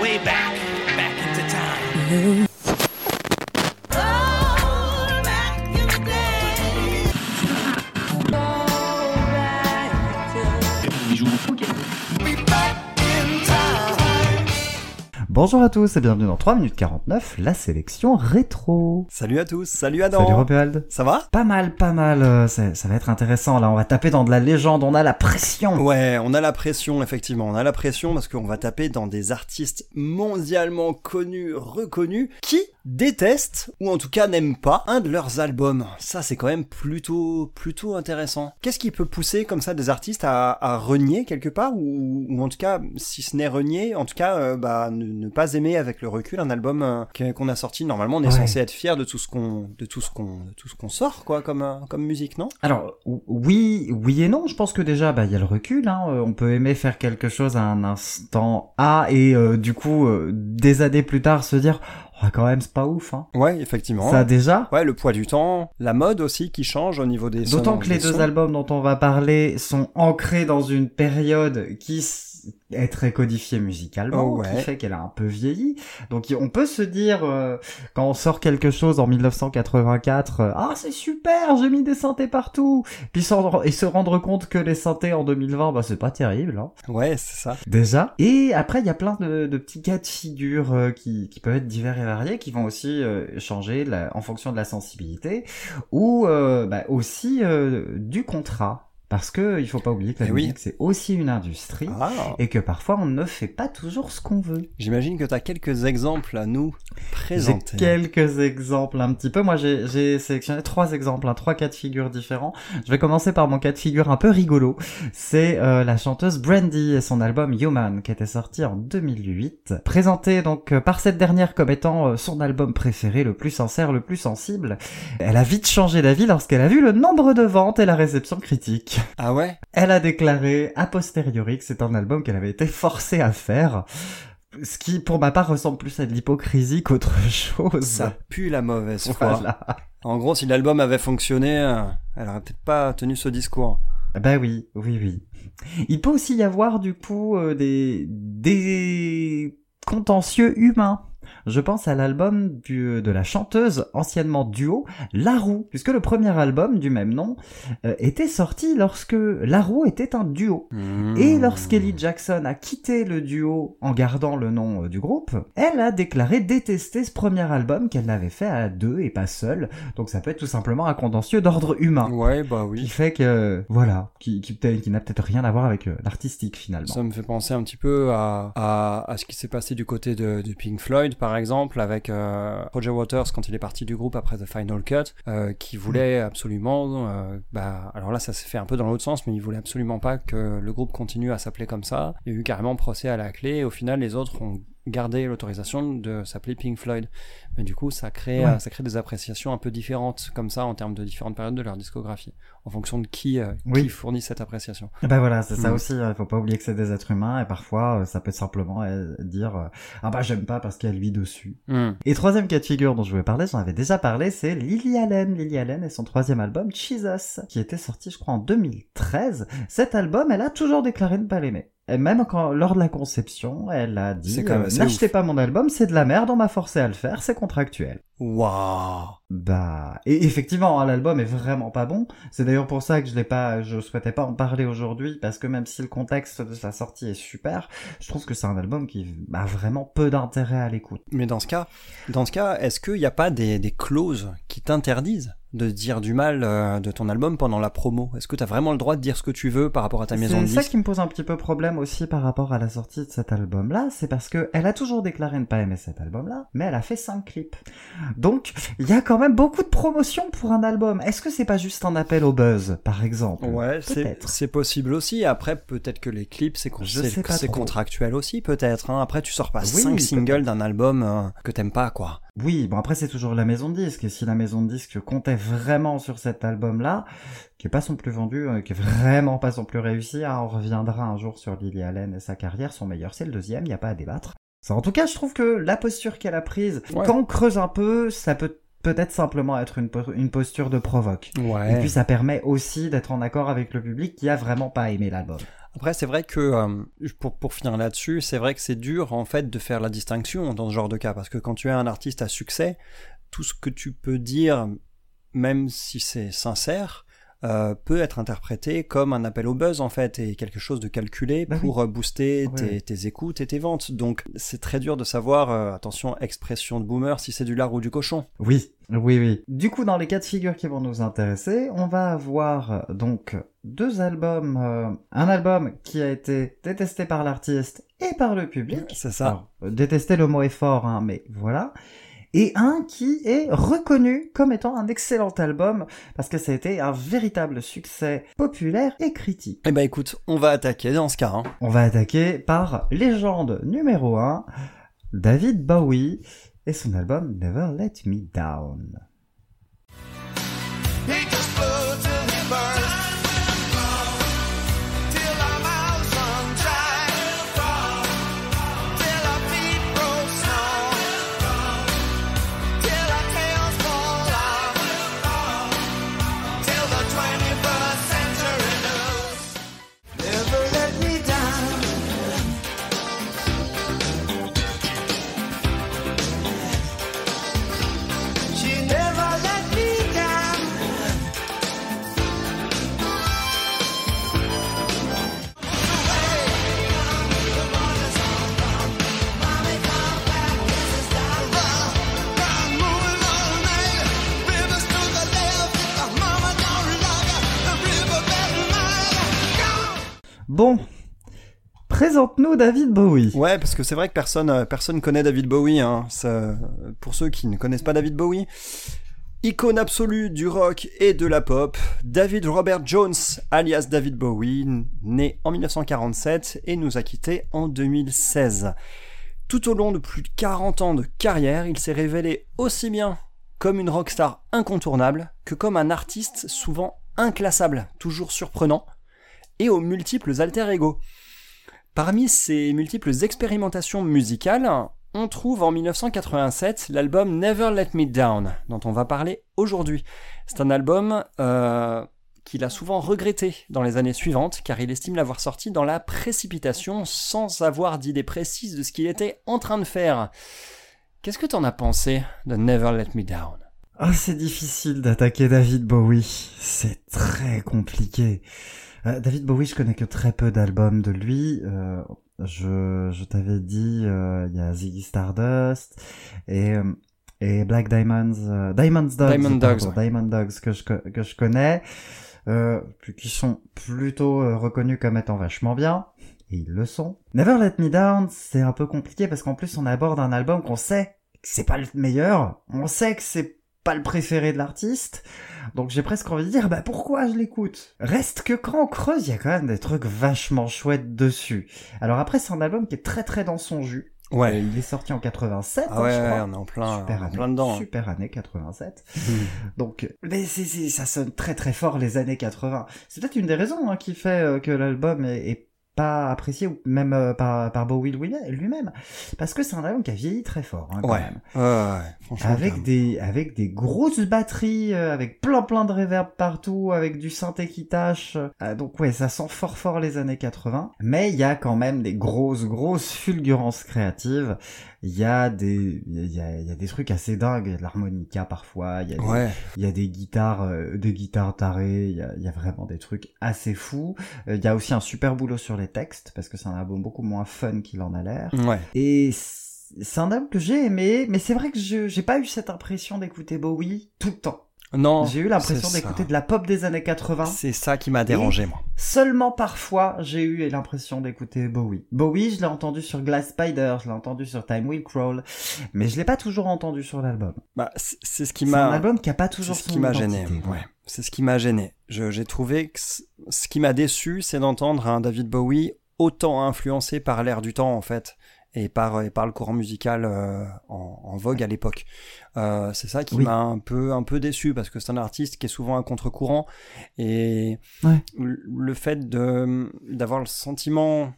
way back, back into time. Bonjour à tous et bienvenue dans 3 minutes 49, la sélection rétro. Salut à tous, salut Adam. Salut Romuald. Ça va? Pas mal, pas mal, euh, ça, ça va être intéressant là, on va taper dans de la légende, on a la pression. Ouais, on a la pression effectivement, on a la pression parce qu'on va taper dans des artistes mondialement connus, reconnus, qui détestent ou en tout cas n'aiment pas un de leurs albums. Ça c'est quand même plutôt plutôt intéressant. Qu'est-ce qui peut pousser comme ça des artistes à, à renier quelque part ou, ou en tout cas si ce n'est renier, en tout cas euh, bah ne, ne pas aimer avec le recul un album euh, qu'on a sorti. Normalement on est Ouais. censé être fier de tout ce qu'on de tout ce qu'on de tout ce qu'on sort quoi comme euh, comme musique non? Alors ou- oui, oui et non, je pense que déjà bah il y a le recul, hein, euh, on peut aimer faire quelque chose à un instant A et euh, du coup euh, des années plus tard se dire oh, quand même c'est pas ouf hein. Ouais effectivement. Ça déjà Ouais, le poids du temps, la mode aussi qui change au niveau des D'autant que les deux sons. albums dont on va parler sont ancrés dans une période qui est très codifiée musicalement, Oh ouais. qui fait qu'elle a un peu vieilli. Donc on peut se dire, euh, quand on sort quelque chose en 1984, euh, ah c'est super, j'ai mis des synthés partout, puis et se rendre compte que les synthés en 2020, bah c'est pas terrible. Hein. Ouais, c'est ça. Déjà. Et après, il y a plein de, de petits cas de figure euh, qui, qui peuvent être divers et variés, qui vont aussi euh, changer la- en fonction de la sensibilité, ou euh, bah, aussi euh, du contrat. Parce que il faut pas oublier que la Eh oui. musique c'est aussi une industrie. Ah, Et que parfois on ne fait pas toujours ce qu'on veut. j'imagine que tu as quelques exemples à nous J'ai présenter. quelques exemples un petit peu. Moi j'ai j'ai sélectionné trois exemples, hein, trois cas de figure différents. Je vais commencer par mon cas de figure un peu rigolo. C'est euh, la chanteuse Brandy et son album Human qui était sorti en 2008. Présenté donc euh, par cette dernière comme étant euh, son album préféré, le plus sincère, le plus sensible. Elle a vite changé d'avis lorsqu'elle a vu le nombre de ventes et la réception critique. Ah ouais? Elle a déclaré a posteriori que c'est un album qu'elle avait été forcée à faire. Ce qui, pour ma part, ressemble plus à de l'hypocrisie qu'autre chose. Ça pue la mauvaise foi. Voilà. En gros, si l'album avait fonctionné, euh, elle aurait peut-être pas tenu ce discours. Bah oui, oui, oui. Il peut aussi y avoir, du coup, euh, des, des contentieux humains. Je pense à l'album de la chanteuse, anciennement duo, Larou, puisque le premier album du même nom euh, était sorti lorsque Larou était un duo. Hmm. Et lorsqu'Ellie Jackson a quitté le duo en gardant le nom euh, du groupe, elle a déclaré détester ce premier album qu'elle n'avait fait à deux et pas seule. Donc ça peut être tout simplement un contentieux d'ordre humain. Ouais, bah Qui oui. fait que, voilà, qui, qui, qui n'a peut-être rien à voir avec euh, l'artistique finalement. Ça me fait penser un petit peu à, à, à ce qui s'est passé du côté de, de Pink Floyd, par exemple, avec euh, Roger Waters quand il est parti du groupe après The Final Cut, euh, qui voulait absolument, euh, bah, alors là ça s'est fait un peu dans l'autre sens, mais il voulait absolument pas que le groupe continue à s'appeler comme ça. Il y a eu carrément procès à la clé, et au final les autres ont gardé l'autorisation de s'appeler Pink Floyd. Mais du coup, ça crée, Ouais. euh, ça crée des appréciations un peu différentes, comme ça, en termes de différentes périodes de leur discographie, en fonction de qui, euh, Oui. qui fournit cette appréciation. Bah voilà, c'est ça Mm. aussi, il faut pas oublier que c'est des êtres humains et parfois euh, ça peut simplement dire ah bah j'aime pas parce qu'il y a lui dessus. Hmm. Et troisième cas de figure dont je voulais parler, j'en avais déjà parlé, c'est Lily Allen. Lily Allen et son troisième album, Jesus, qui était sorti, je crois, en 2013. Cet album, elle a toujours déclaré ne pas l'aimer. Et même quand, lors de la conception, elle a dit N'achetez pas mon album, c'est de la merde, on m'a forcé à le faire, c'est contractuel. Waouh Bah, et effectivement, hein, l'album est vraiment pas bon. C'est d'ailleurs pour ça que je l'ai pas, je souhaitais pas en parler aujourd'hui parce que même si le contexte de sa sortie est super, je trouve que c'est un album qui a vraiment peu d'intérêt à l'écoute. Mais dans ce cas, dans ce cas, est-ce qu'il n'y a pas des, des clauses qui t'interdisent de dire du mal euh, de ton album pendant la promo? Est-ce que tu as vraiment le droit de dire ce que tu veux par rapport à ta maison de C'est ça qui me pose un petit peu problème aussi par rapport à la sortie de cet album-là, c'est parce que elle a toujours déclaré ne pas aimer cet album-là, mais elle a fait cinq clips. Donc, il y a quand même beaucoup de promotion pour un album. Est-ce que c'est pas juste un appel au buzz, par exemple? Ouais, c'est possible aussi. Après, peut-être que les clips, c'est con- contractuel aussi, peut-être. hein. Après, tu sors pas Oui, cinq peut-être. singles d'un album euh, que t'aimes pas, quoi. Oui, bon après c'est toujours la maison de disques, et si la maison de disques comptait vraiment sur cet album-là, qui est pas son plus vendu, euh, qui est vraiment pas son plus réussi, hein, on reviendra un jour sur Lily Allen et sa carrière, son meilleur c'est le deuxième, il y a pas à débattre. En tout cas, je trouve que la posture qu'elle a prise, Ouais. quand on creuse un peu, ça peut peut-être simplement être une, une posture de provoque. Ouais. Et puis ça permet aussi d'être en accord avec le public qui a vraiment pas aimé l'album. Après, c'est vrai que, euh, pour, pour finir là-dessus, c'est vrai que c'est dur, en fait, de faire la distinction dans ce genre de cas, parce que quand tu es un artiste à succès, tout ce que tu peux dire, même si c'est sincère, euh, peut être interprété comme un appel au buzz en fait et quelque chose de calculé Bah pour euh, booster tes, écoutes et tes ventes. Donc c'est très dur de savoir, euh, attention, expression de boomer, si c'est du lard ou du cochon. Oui, oui, oui. Du coup, dans les cas de figure qui vont nous intéresser, on va avoir donc deux albums. euh, un album qui a été détesté par l'artiste et par le public. C'est ça. Alors, détester le mot est fort, hein, mais voilà. Et un qui est reconnu comme étant un excellent album parce que ça a été un véritable succès populaire et critique. Eh ben écoute, on va attaquer dans ce cas. hein. On va attaquer par légende numéro 1, David Bowie et son album Never Let Me Down. Bon, présente-nous David Bowie. Ouais, parce que c'est vrai que personne, euh, personne connaît David Bowie. Hein. Pour ceux qui ne connaissent pas David Bowie, icône absolue du rock et de la pop, David Robert Jones, alias David Bowie, né en 1947 et nous a quittés en 2016. Tout au long de plus de 40 ans de carrière, il s'est révélé aussi bien comme une rockstar incontournable que comme un artiste souvent inclassable, toujours surprenant, et aux multiples alter ego. Parmi ces multiples expérimentations musicales, on trouve en 1987 l'album Never Let Me Down, dont on va parler aujourd'hui. C'est un album euh, qu'il a souvent regretté dans les années suivantes, car il estime l'avoir sorti dans la précipitation, sans avoir d'idée précise de ce qu'il était en train de faire. Qu'est-ce que t'en as pensé de Never Let Me Down? Ah, c'est difficile d'attaquer David Bowie. C'est très compliqué. Euh, David Bowie, je connais que très peu d'albums de lui. Euh, je je t'avais dit, euh, il y a Ziggy Stardust et euh, et Black Diamonds, euh, Diamonds Dogs, Diamond pardon, Dogs, ouais. Diamond Dogs que je que je connais, euh, qui sont plutôt reconnus comme étant vachement bien. Et ils le sont. Never Let Me Down, c'est un peu compliqué parce qu'en plus on aborde un album qu'on sait que c'est pas le meilleur, on sait que c'est pas le préféré de l'artiste, donc j'ai presque envie de dire bah pourquoi je l'écoute? Reste que quand on creuse, il y a quand même des trucs vachement chouettes dessus. Alors après c'est un album qui est très très dans son jus. Ouais. il est sorti en 87, Ah hein, ouais, je ouais, crois. on est en plein, Super en année, plein dedans. hein. super année 87. Donc, mais c'est, c'est- ça sonne très très fort les années 80. C'est peut-être une des raisons hein, qui fait euh, que l'album est, est pas apprécié même euh, par, par Bowie lui- lui-même, parce que c'est un album qui a vieilli très fort hein, quand Ouais. même. Ouais. Avec des, avec des grosses batteries, euh, avec plein plein de reverb partout, avec du synthé qui tâche. Euh, donc ouais, ça sent fort fort les années 80. Mais il y a quand même des grosses grosses fulgurances créatives. Il y a des, il y a, y a des trucs assez dingues. Il y a de l'harmonica parfois. Il y a des, Ouais. il y a des guitares, euh, des guitares tarées. Il y a, y a vraiment des trucs assez fous. Euh, il y a aussi un super boulot sur les textes parce que c'est un album beaucoup moins fun qu'il en a l'air. Ouais. Et c'est un album que j'ai aimé, mais c'est vrai que je j'ai pas eu cette impression d'écouter Bowie tout le temps. Non. J'ai eu l'impression c'est d'écouter de la pop des années 80. C'est ça qui m'a dérangé, moi. Seulement parfois, j'ai eu l'impression d'écouter Bowie. Bowie, je l'ai entendu sur Glass Spider, je l'ai entendu sur Time Will Crawl, mais je l'ai pas toujours entendu sur l'album. Bah, c'est c'est ce qui C'est un m'a. album qui a pas C'est toujours ce son qui m'a gêné. Ouais. C'est ce qui m'a gêné. J'ai trouvé que ce qui m'a déçu, c'est d'entendre un David Bowie autant influencé par l'air du temps, en fait, et par, et par le courant musical euh, en, en vogue à l'époque. Euh, c'est ça qui Oui. m'a un peu, un peu déçu, parce que c'est un artiste qui est souvent un contre-courant, et Ouais. le le fait de d'avoir le sentiment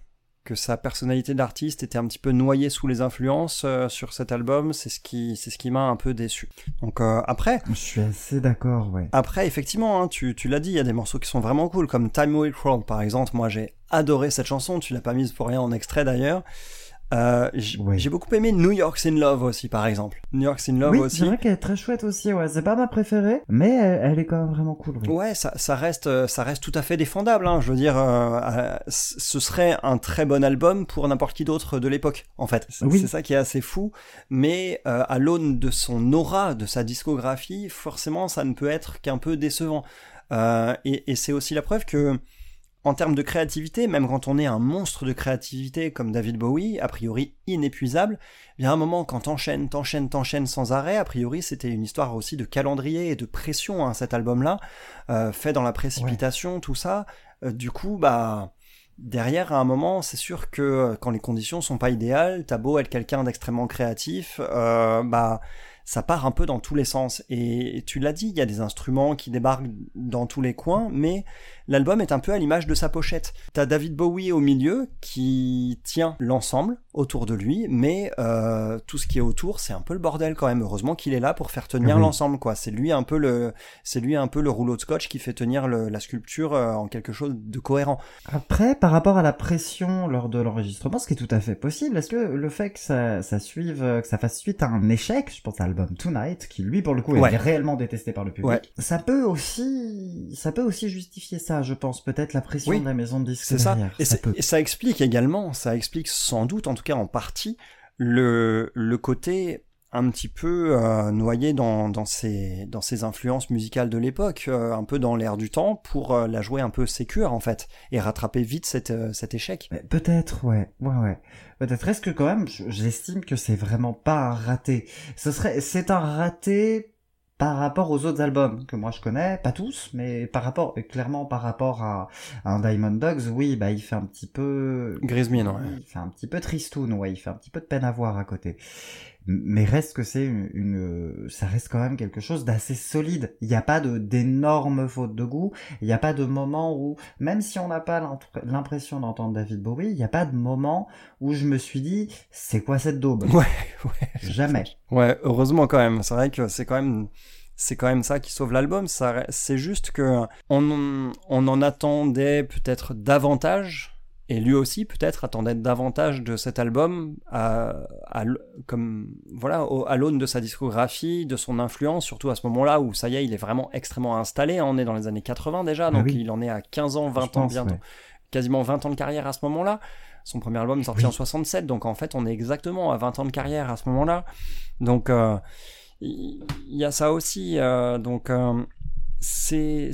que sa personnalité d'artiste était un petit peu noyée sous les influences euh, sur cet album. C'est ce qui, c'est ce qui m'a un peu déçu. Donc euh, après, Je suis assez d'accord, ouais. après effectivement, hein, tu, tu l'as dit, il y a des morceaux qui sont vraiment cool, comme Time Will Crawl par exemple. Moi, j'ai adoré cette chanson. Tu l'as pas mise pour rien en extrait d'ailleurs. Euh, Oui. J'ai beaucoup aimé New York's in Love aussi, par exemple. New York's in Love oui, aussi. c'est vrai qu'elle est très chouette aussi, ouais. C'est pas ma préférée, mais elle, elle est quand même vraiment cool, oui. Ouais, ça, ça reste, euh, ça reste tout à fait défendable. Hein. Je veux dire, euh, euh, ce serait un très bon album pour n'importe qui d'autre de l'époque, en fait. C'est Oui. c'est ça qui est assez fou. Mais euh, à l'aune de son aura, de sa discographie, forcément, ça ne peut être qu'un peu décevant. Euh, et et c'est aussi la preuve que, en termes de créativité, même quand on est un monstre de créativité comme David Bowie, a priori inépuisable, il y a un moment quand t'enchaînes, t'enchaînes, t'enchaînes sans arrêt, a priori c'était une histoire aussi de calendrier et de pression, hein, cet album-là, euh, fait dans la précipitation, tout ça. Euh, du coup, bah derrière, à un moment, c'est sûr que euh, quand les conditions sont pas idéales, t'as beau être quelqu'un d'extrêmement créatif, euh, bah ça part un peu dans tous les sens. Et tu l'as dit, il y a des instruments qui débarquent dans tous les coins, mais l'album est un peu à l'image de sa pochette. T'as David Bowie au milieu qui tient l'ensemble autour de lui, mais euh, tout ce qui est autour, c'est un peu le bordel quand même. Heureusement qu'il est là pour faire tenir Oui. l'ensemble, quoi. C'est lui un peu le, c'est lui un peu le rouleau de scotch qui fait tenir le- la sculpture euh, en quelque chose de cohérent. Après, par rapport à la pression lors de l'enregistrement, ce qui est tout à fait possible, est-ce que le fait que ça, ça suive, euh, que ça fasse suite à un échec, je pense à l'album Tonight, qui lui pour le coup Ouais. est réellement détesté par le public, Ouais. ça peut aussi, ça peut aussi justifier ça, je pense, peut-être la pression Oui. de la maison de disques C'est ça. derrière. Et, ça et explique également, ça explique sans doute, en tout cas en partie, le, le côté un petit peu euh, noyé dans, dans, ses, dans ses influences musicales de l'époque, euh, un peu dans l'air du temps, pour euh, la jouer un peu sécure en fait, et rattraper vite cet, cet échec. Mais Peut-être, ouais, ouais, ouais. Peut-être. Est-ce que quand même, je- j'estime que c'est vraiment pas un raté? Ce serait, c'est un raté par rapport aux autres albums que moi je connais, pas tous, mais par rapport, clairement par rapport à, à un Diamond Dogs, oui, bah il fait un petit peu, Grismine, ouais. il fait un petit peu tristoun, ouais, il fait un petit peu de peine à voir à côté. Mais reste que c'est une, une- ça reste quand même quelque chose d'assez solide. Il n'y a pas de d'énormes fautes de goût. Il n'y a pas de moment où, même si on n'a pas l'impression d'entendre David Bowie, il n'y a pas de moment où je me suis dit, c'est quoi cette daube? Ouais, ouais. Jamais. Ouais, heureusement quand même. C'est vrai que c'est quand même, c'est quand même ça qui sauve l'album. C'est juste que on, on en attendait peut-être davantage. Et lui aussi, peut-être, attendait davantage de cet album, à, comme, voilà, au- à l'aune de sa discographie, de son influence, surtout à ce moment-là où, ça y est, il est vraiment extrêmement installé. hein. On est dans les années 80 déjà, Ah donc oui. il en est à 15 ans, 20 Je ans pense, bientôt ouais. quasiment 20 ans de carrière à ce moment-là. Son premier album est sorti Oui. en 67, donc en fait on est exactement à 20 ans de carrière à ce moment-là. Donc euh, il il y, a ça aussi. euh, donc euh, c'est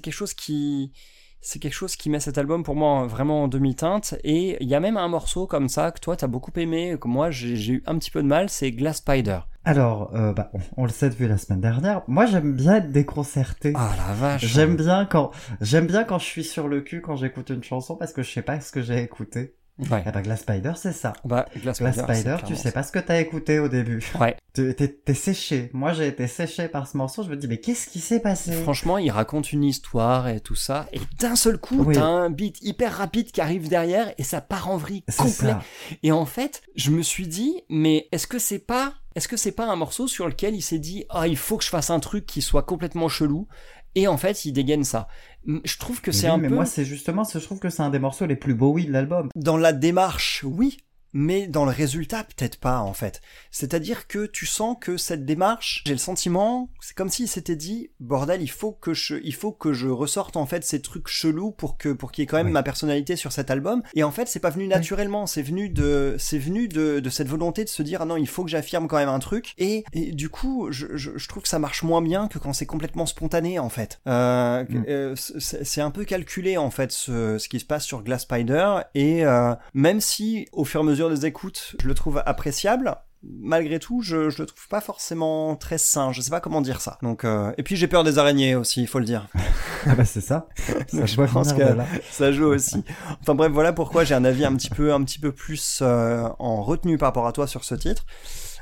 quelque chose qui c'est quelque chose qui met cet album pour moi vraiment en demi-teinte et il y a même un morceau comme ça que toi t'as beaucoup aimé que moi j'ai eu un petit peu de mal c'est Glass Spider Alors, euh, bah, on, on le sait depuis la semaine dernière. Moi, j'aime bien être déconcerté. ah la vache J'aime bien quand j'aime bien quand je suis sur le cul quand j'écoute une chanson parce que je sais pas ce que j'ai écouté. Ouais Eh ben Glass Spider, c'est ça. bah, Glass Glass Spider, tu sais pas ce que t'as écouté au début. ouais T'es séché. Moi, j'ai été séché par ce morceau. Je me dis, mais qu'est-ce qui s'est passé? Franchement, il raconte une histoire et tout ça, et d'un seul coup, Oui. t'as un beat hyper rapide qui arrive derrière, et ça part en vrille complet. ça. Et en fait, je me suis dit, mais est-ce que c'est pas, est-ce que c'est pas un morceau sur lequel il s'est dit, ah, il faut que je fasse un truc qui soit complètement chelou, et en fait, il dégaine ça. Je trouve que c'est oui, un mais peu moi, c'est justement, je trouve que c'est un des morceaux les plus Bowie de l'album. dans la démarche, oui. Mais dans le résultat, peut-être pas en fait. C'est-à-dire que tu sens que cette démarche, j'ai le sentiment, c'est comme s'il s'était dit, bordel, il faut que je, il faut que je ressorte en fait ces trucs chelous pour que, pour qu'il y ait quand même Oui. ma personnalité sur cet album. Et en fait, c'est pas venu naturellement, c'est venu de, c'est venu de, de cette volonté de se dire, ah non, il faut que j'affirme quand même un truc. Et, et du coup, je, je, je trouve que ça marche moins bien que quand c'est complètement spontané en fait. Euh, Mm. euh, c'est c'est un peu calculé en fait ce, ce qui se passe sur Glass Spider et euh, même si au fur et à mesure des écoutes je le trouve appréciable. Malgré tout je, je le trouve pas forcément très sain. Je sais pas comment dire ça. Donc euh, et puis j'ai peur des araignées aussi il faut le dire. Ah bah c'est ça. ça Je pense que- là. ça joue aussi. Enfin bref voilà pourquoi j'ai un avis un petit peu un petit peu plus euh, en retenue par rapport à toi sur ce titre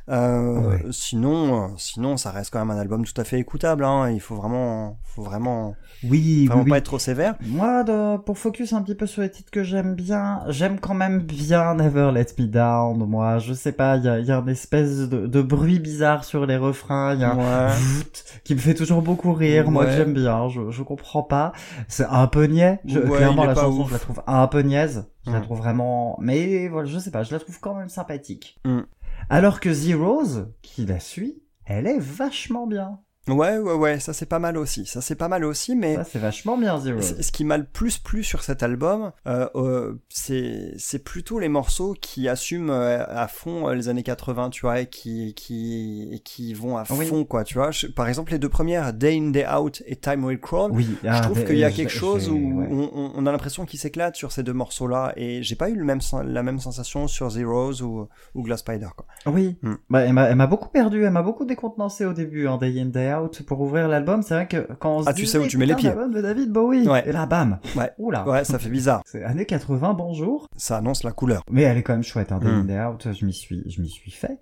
Ouais. Sinon, euh, sinon, ça reste quand même un album tout à fait écoutable. Hein. Il faut vraiment, faut vraiment, Oui, vraiment oui, pas oui. être trop sévère. Moi, de- pour focus un petit peu sur les titres que j'aime bien, j'aime quand même bien Never Let Me Down. Moi, je sais pas, il y a, y a une espèce de, de bruit bizarre sur les refrains. Il y a un qui me fait toujours beaucoup rire. Moi, que j'aime bien. Je, je comprends pas. C'est un peu niais. Je, clairement, la chanson, ouf. je la trouve un peu niaise. Je la Mm. trouve vraiment, mais voilà, je sais pas, je la trouve quand même sympathique. Mm. Alors que Zeros, qui la suit, elle est vachement bien. Ouais, ouais, ouais, ça c'est pas mal aussi. Ça c'est pas mal aussi, mais Ça, c'est vachement bien, Zeros. c- ce qui m'a le plus plu sur cet album, euh, euh, c'est plutôt les morceaux qui assument euh, à fond euh, les années 80, tu vois, et qui qui qui vont à Oui. fond, quoi, tu vois. Je- par exemple, les deux premières, Day In Day Out et Time Will Crawl. Oui, Je ah, trouve qu'il y a quelque chose où ouais. on, a l'impression qu'il s'éclate sur ces deux morceaux-là et j'ai pas eu le même, la même sensation sur Zeros ou, ou Glass Spider. Quoi. Oui, Hmm. bah, elle m'a beaucoup perdu, elle m'a beaucoup décontenancé au début, hein, Day In Day Out, pour ouvrir l'album. C'est vrai que quand on se Ah, tu sais où tu mets les pieds. un album de David Bowie, Ouais. et là, bam, Ouais. oula, Ouais, ça fait bizarre. c'est années 80, bonjour. Ça annonce la couleur. Mais elle est quand même chouette, hein. In Day Out, je m'y suis, je m'y suis fait.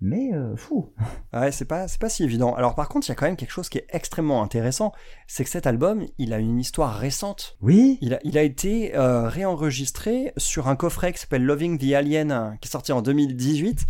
Mais, euh, fou. Ouais, c'est pas, c'est pas si évident. Alors par contre, il y a quand même quelque chose qui est extrêmement intéressant, c'est que cet album, il a une histoire récente. Oui, Il a, il a été euh, réenregistré sur un coffret qui s'appelle Loving the Alien, qui est sorti en 2018.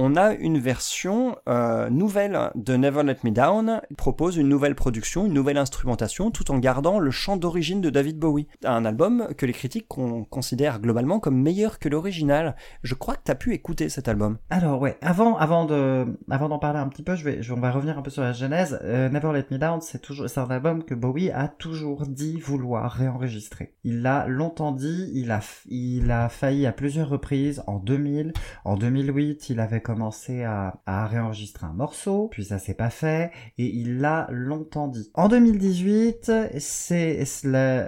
On a une version euh, nouvelle de Never Let Me Down, Il propose une nouvelle production, une nouvelle instrumentation, tout en gardant le chant d'origine de David Bowie. Un album que les critiques con- considèrent globalement comme meilleur que l'original. Je crois que tu as pu écouter cet album. Alors ouais, avant avant de avant d'en parler un petit peu, je vais on va revenir un peu sur la genèse. Euh, Never Let Me Down, c'est toujours c'est un album que Bowie a toujours dit vouloir réenregistrer. Il l'a longtemps dit, il a il a failli à plusieurs reprises en 2000, en 2008, il avait commencé à à réenregistrer un morceau, puis ça s'est pas fait et il l'a longtemps dit. En 2018, c'est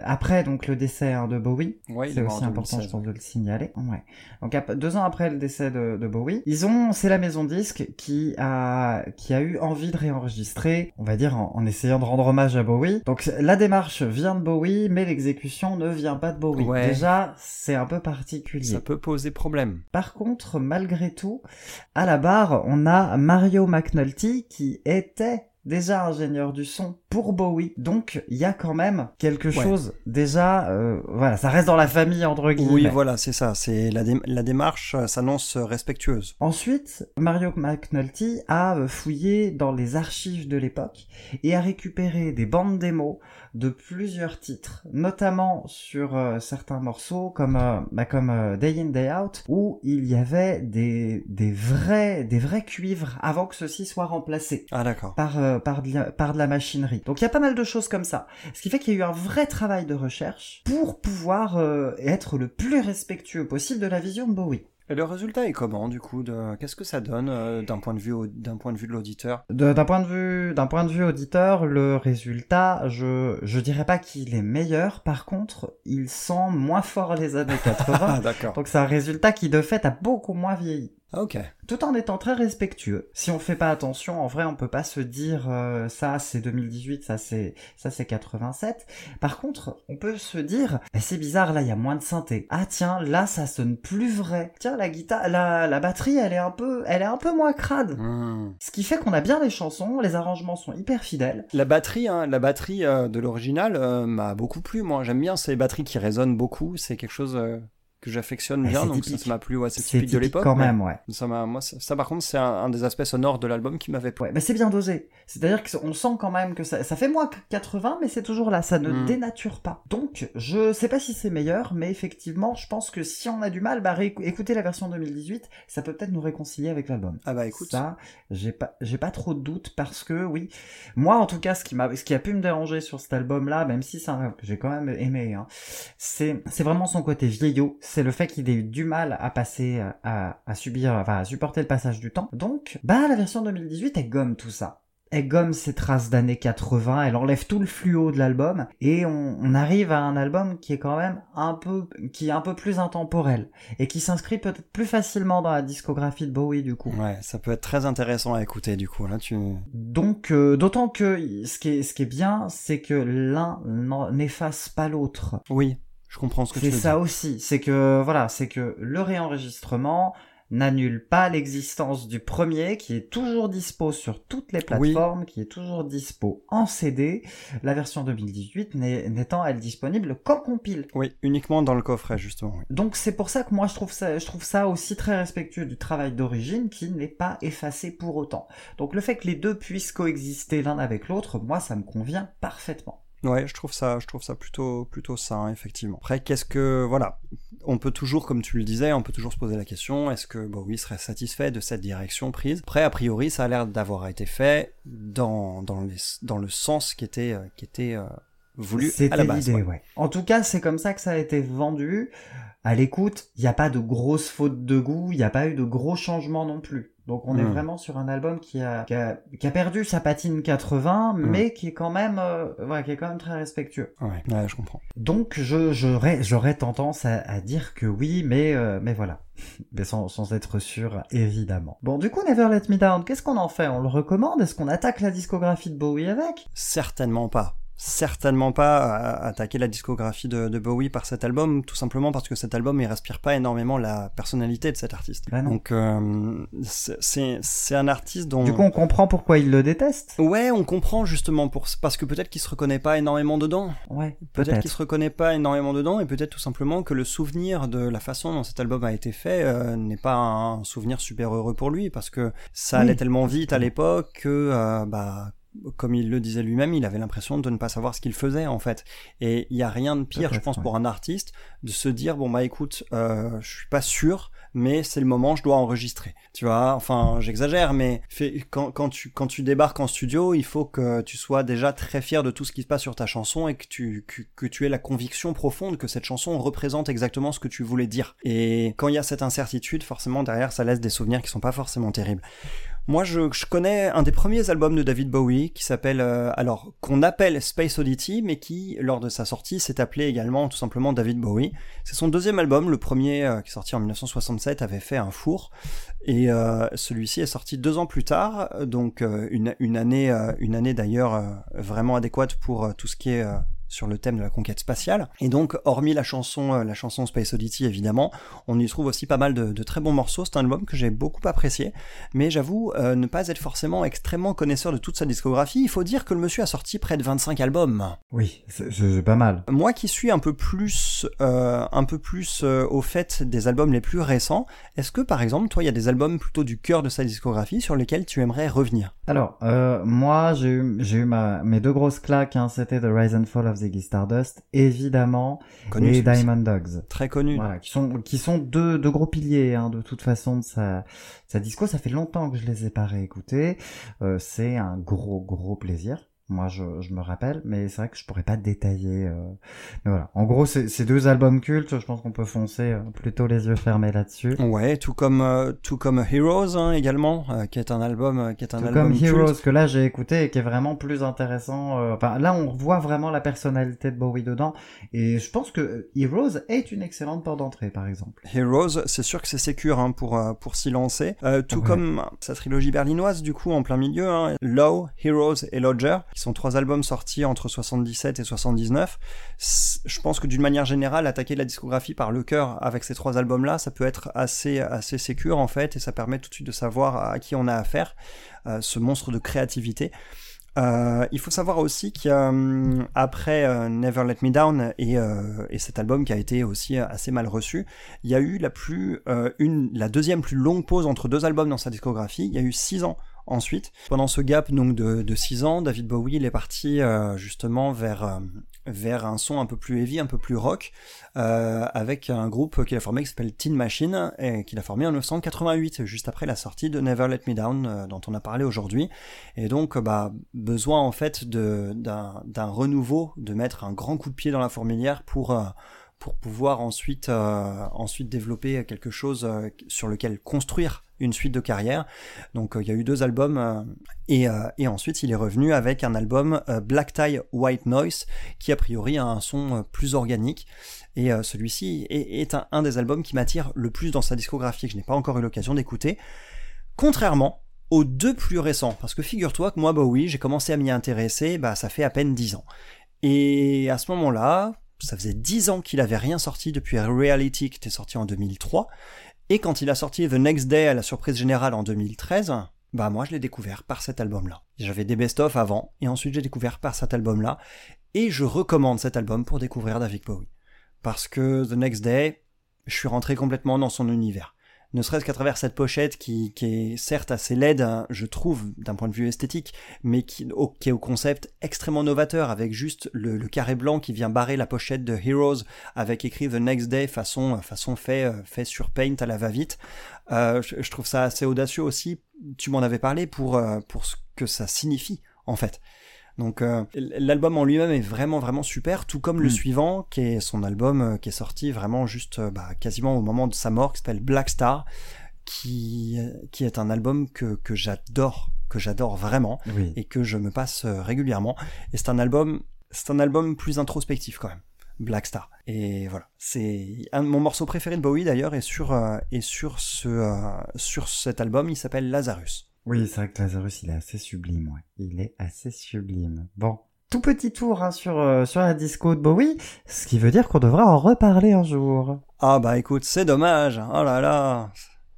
après donc le décès hein, de Bowie, Ouais, c'est aussi important, je pense, de le signaler. Ouais. Donc deux ans après le décès de, de Bowie, ils ont, c'est la maison disque qui a qui a eu envie de réenregistrer, on va dire en, en essayant de rendre hommage à Bowie. Donc la démarche vient de Bowie, mais l'exécution ne vient pas de Bowie. Ouais. Déjà, c'est un peu particulier. Ça peut poser problème. Par contre, malgré tout, à la barre, on a Mario McNulty qui était déjà ingénieur du son pour Bowie. Donc, il y a quand même quelque Ouais. chose déjà, euh, voilà, ça reste dans la famille entre guillemets. Oui, voilà, c'est ça. C'est la, dé- la démarche euh, s'annonce respectueuse. Ensuite, Mario McNulty a euh, fouillé dans les archives de l'époque et a récupéré des bandes démos de plusieurs titres, notamment sur euh, certains morceaux comme euh, bah, comme euh, Day In Day Out où il y avait des des vrais des vrais cuivres avant que ceux-ci soient remplacés Ah par par de la, par de la machinerie. Donc il y a pas mal de choses comme ça. Ce qui fait qu'il y a eu un vrai travail de recherche pour pouvoir être le plus respectueux possible de la vision de Bowie. Et le résultat est comment du coup de... Qu'est-ce que ça donne euh, d'un point de vue d'un point de vue de l'auditeur? D'un point de vue, d'un point de vue auditeur, le résultat, je, je dirais pas qu'il est meilleur. Par contre, il sent moins fort les années 80. Ah d'accord. donc c'est un résultat qui de fait a beaucoup moins vieilli. Ah, ok. Tout en étant très respectueux. Si on fait pas attention, en vrai, on peut pas se dire euh, ça c'est 2018, ça c'est ça c'est 87. Par contre, on peut se dire bah, c'est bizarre là, il y a moins de synthé. Ah tiens, là ça sonne plus vrai. Tiens, la guitare, la, la batterie, elle est un peu elle est un peu moins crade. Hmm. Ce qui fait qu'on a bien les chansons, les arrangements sont hyper fidèles. La batterie, hein, la batterie euh, de l'original euh, m'a beaucoup plu. Moi, j'aime bien ces batteries qui résonnent beaucoup. C'est quelque chose euh, que j'affectionne bien. Donc ça, typique. ça m'a plu. Ouais, c'est typique de l'époque. quand même, ouais. Ça m'a, moi, ça, ça, par contre, c'est un, un des aspects sonores de l'album qui m'avait plu. Ouais, mais c'est bien dosé. C'est-à-dire qu'on sent quand même que ça, ça fait moins que 80, mais c'est toujours là, ça ne Mm. dénature pas. Donc, je sais pas si c'est meilleur, mais effectivement, je pense que si on a du mal, bah écouter la version 2018, ça peut peut-être nous réconcilier avec l'album. Ah bah écoute. Ça, j'ai pas, j'ai pas trop de doutes parce que oui, moi en tout cas, ce qui m'a, ce qui a pu me déranger sur cet album-là, même si c'est un album que j'ai quand même aimé, hein, c'est, c'est vraiment son côté vieillot. C'est le fait qu'il ait eu du mal à passer, à, à subir, enfin à supporter le passage du temps. Donc, bah la version 2018, elle gomme tout ça. Elle gomme ses traces d'années 80, elle enlève tout le fluo de l'album, et on, on arrive à un album qui est quand même un peu, qui est un peu plus intemporel, et qui s'inscrit peut-être plus facilement dans la discographie de Bowie du coup. Ouais, ça peut être très intéressant à écouter du coup. Là, tu. Donc, euh, d'autant que ce qui est, ce qui est bien, c'est que l'un n'efface pas l'autre. Oui, je comprends ce que tu C'est veux ça dire. aussi. C'est que, voilà, c'est que le réenregistrement n'annule pas l'existence du premier qui est toujours dispo sur toutes les plateformes, qui est toujours dispo en CD, la version 2018 n'est- n'étant elle disponible qu'en compile. Oui, uniquement dans le coffret, justement. oui. Donc c'est pour ça que moi je trouve ça, je trouve ça aussi très respectueux du travail d'origine qui n'est pas effacé pour autant. Donc le fait que les deux puissent coexister l'un avec l'autre, moi ça me convient parfaitement. Ouais, je trouve ça, je trouve ça plutôt, plutôt sain, effectivement. Après, qu'est-ce que, voilà, on peut toujours, comme tu le disais, on peut toujours se poser la question, est-ce que Bowie serait satisfait de cette direction prise? Après, a priori, ça a l'air d'avoir été fait dans, dans, les, dans le sens qui était, euh, qui était euh, voulu à C'était la base. l'idée, ouais. ouais. En tout cas, c'est comme ça que ça a été vendu. À l'écoute, il n'y a pas de grosses fautes de goût, il n'y a pas eu de gros changements non plus. Donc on est Hmm. vraiment sur un album qui a, qui a, qui a perdu sa patine 80, Hmm. mais qui est quand même, euh, ouais, qui est quand même très respectueux. Ouais, ouais, je comprends. Donc je j'aurais j'aurais tendance à, à dire que oui, mais euh, mais voilà, mais sans, sans être sûr évidemment. Bon, du coup, Never Let Me Down, qu'est-ce qu'on en fait? On le recommande? Est-ce qu'on attaque la discographie de Bowie avec? Certainement pas. Certainement pas attaquer la discographie de, de Bowie par cet album, tout simplement parce que cet album il respire pas énormément la personnalité de cet artiste. Donc euh, c'est- un artiste dont Du coup, on comprend pourquoi il le déteste. Ouais, on comprend justement pour parce que peut-être qu'il se reconnaît pas énormément dedans. Ouais, Peut-être qu'il se reconnaît pas énormément dedans et peut-être tout simplement que le souvenir de la façon dont cet album a été fait euh, n'est pas un souvenir super heureux pour lui parce que ça Oui. allait tellement vite à l'époque que euh, bah comme il le disait lui-même, il avait l'impression de ne pas savoir ce qu'il faisait en fait. Et il y a rien de pire, je pense, ouais. pour un artiste de se dire bon bah écoute, euh, je suis pas sûr, mais c'est le moment, je dois enregistrer. Tu vois, enfin j'exagère, mais quand, quand tu quand tu débarques en studio, il faut que tu sois déjà très fier de tout ce qui se passe sur ta chanson et que tu que, que tu aies la conviction profonde que cette chanson représente exactement ce que tu voulais dire. Et quand il y a cette incertitude, forcément derrière ça laisse des souvenirs qui sont pas forcément terribles. Moi, je, je connais un des premiers albums de David Bowie qui s'appelle, euh, alors, qu'on appelle Space Oddity, mais qui, lors de sa sortie, s'est appelé également tout simplement David Bowie. C'est son deuxième album, le premier euh, qui est sorti en 1967 avait fait un four, et euh, celui-ci est sorti deux ans plus tard, donc euh, une, une année, euh, une année d'ailleurs euh, vraiment adéquate pour tout ce qui est sur le thème de la conquête spatiale. Et donc, hormis la chanson, euh, la chanson Space Oddity évidemment, on y trouve aussi pas mal de, de très bons morceaux. C'est un album que j'ai beaucoup apprécié, mais j'avoue euh, ne pas être forcément extrêmement connaisseur de toute sa discographie. Il faut dire que le monsieur a sorti près de 25 albums. Oui, c'est pas mal. Moi qui suis un peu plus, euh, un peu plus euh, au fait des albums les plus récents, est-ce que par exemple, toi, il y a des albums plutôt du cœur de sa discographie sur lesquels tu aimerais revenir? Alors, moi, j'ai eu, eu ma, mes deux grosses claques, hein, c'était The Rise and Fall of Ziggy Stardust, évidemment, Connu et. Diamond Dogs. Très connu. Voilà, qui sont, qui sont deux, deux gros piliers, hein, de toute façon, de sa, sa disco. Ça fait longtemps que je les ai pas réécoutés. Euh, c'est un gros, gros plaisir. Moi, je, je me rappelle, mais c'est vrai que je pourrais pas détailler. euh, Mais voilà. En gros, c'est deux albums cultes. Je pense qu'on peut foncer euh, plutôt les yeux fermés là-dessus. Ouais, tout comme euh, tout comme Heroes hein, également, euh, qui est un album qui est un Tout album comme culte. Heroes que là j'ai écouté et qui est vraiment plus intéressant. Enfin là on voit vraiment la personnalité de Bowie dedans et je pense que Heroes est une excellente porte d'entrée par exemple. Heroes, c'est sûr que c'est sécure hein, pour pour s'y lancer. Tout Ouais. comme sa trilogie berlinoise du coup en plein milieu, hein, Low, Heroes et Lodger, qui sont trois albums sortis entre 77 et 79. S- Je pense que d'une manière générale, attaquer la discographie par le cœur avec ces trois albums-là, ça peut être assez assez sécure en fait et ça permet tout de suite de savoir à qui on a affaire, euh, ce monstre de créativité. Euh, il faut savoir aussi qu'après Never Let Me Down et, euh, et cet album qui a été aussi assez mal reçu, il y a eu la plus euh, la deuxième plus longue pause entre deux albums dans sa discographie. Il y a eu six ans ensuite. Pendant ce gap donc de, de six ans, David Bowie est parti euh, justement vers euh, vers un son un peu plus heavy, un peu plus rock, euh, avec un groupe qu'il a formé qui s'appelle Teen Machine et qu'il a formé en 1988, juste après la sortie de Never Let Me Down dont on a parlé aujourd'hui. Et donc, bah, besoin en fait d'un renouveau, de mettre un grand coup de pied dans la fourmilière pour pour pouvoir ensuite ensuite développer quelque chose sur lequel construire une suite de carrière. Donc euh, il y a eu deux albums euh, et, euh, et ensuite il est revenu avec un album Black Tie White Noise qui a priori a un son plus organique. Et celui-ci est, un, des albums qui m'attire le plus dans sa discographie que je n'ai pas encore eu l'occasion d'écouter. Contrairement aux deux plus récents, parce que figure-toi que moi, bah oui, j'ai commencé à m'y intéresser, bah ça fait à peine 10 ans. Et à ce moment-là, ça faisait 10 ans qu'il avait rien sorti depuis Reality qui était sorti en 2003. Et quand il a sorti The Next Day à la surprise générale en 2013, bah moi je l'ai découvert par cet album-là. J'avais des best-of avant, et ensuite j'ai découvert par cet album-là, et je recommande cet album pour découvrir David Bowie. Parce que The Next Day, je suis rentré complètement dans son univers. Ne serait-ce qu'à travers cette pochette qui, est certes assez laide, hein, je trouve, d'un point de vue esthétique, mais qui, est au concept extrêmement novateur, avec juste le, le carré blanc qui vient barrer la pochette de Heroes, avec écrit The Next Day façon, façon fait, euh, fait sur Paint à la va-vite. Euh, je, je trouve ça assez audacieux aussi. Tu m'en avais parlé pour, euh, pour ce que ça signifie, en fait. Donc euh, l'album en lui-même est vraiment vraiment super, tout comme le Mm. suivant, qui est son album euh, qui est sorti vraiment juste euh, bah, quasiment au moment de sa mort, qui s'appelle Black Star, qui qui est un album que que j'adore, que j'adore vraiment Oui. et que je me passe régulièrement. Et c'est un album, c'est un album plus introspectif quand même. Black Star. Et voilà, c'est un de mon morceau préféré de Bowie d'ailleurs et sur euh, et sur ce euh, sur cet album, il s'appelle Lazarus. Oui, c'est vrai que Lazarus, il est assez sublime, ouais. Il est assez sublime. Bon. Tout petit tour hein, sur, euh, sur la disco de Bowie, ce qui veut dire qu'on devra en reparler un jour. Ah bah écoute, c'est dommage. Oh là là.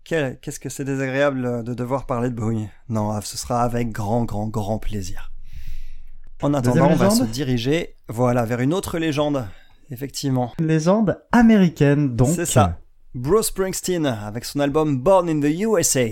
Qu'est-ce que c'est désagréable de devoir parler de Bowie. Non, ce sera avec grand, grand, grand plaisir. En attendant, on va se diriger, voilà, vers une autre légende. Effectivement. Une légende américaine, donc. C'est ça. Bruce Springsteen avec son album Born in the USA.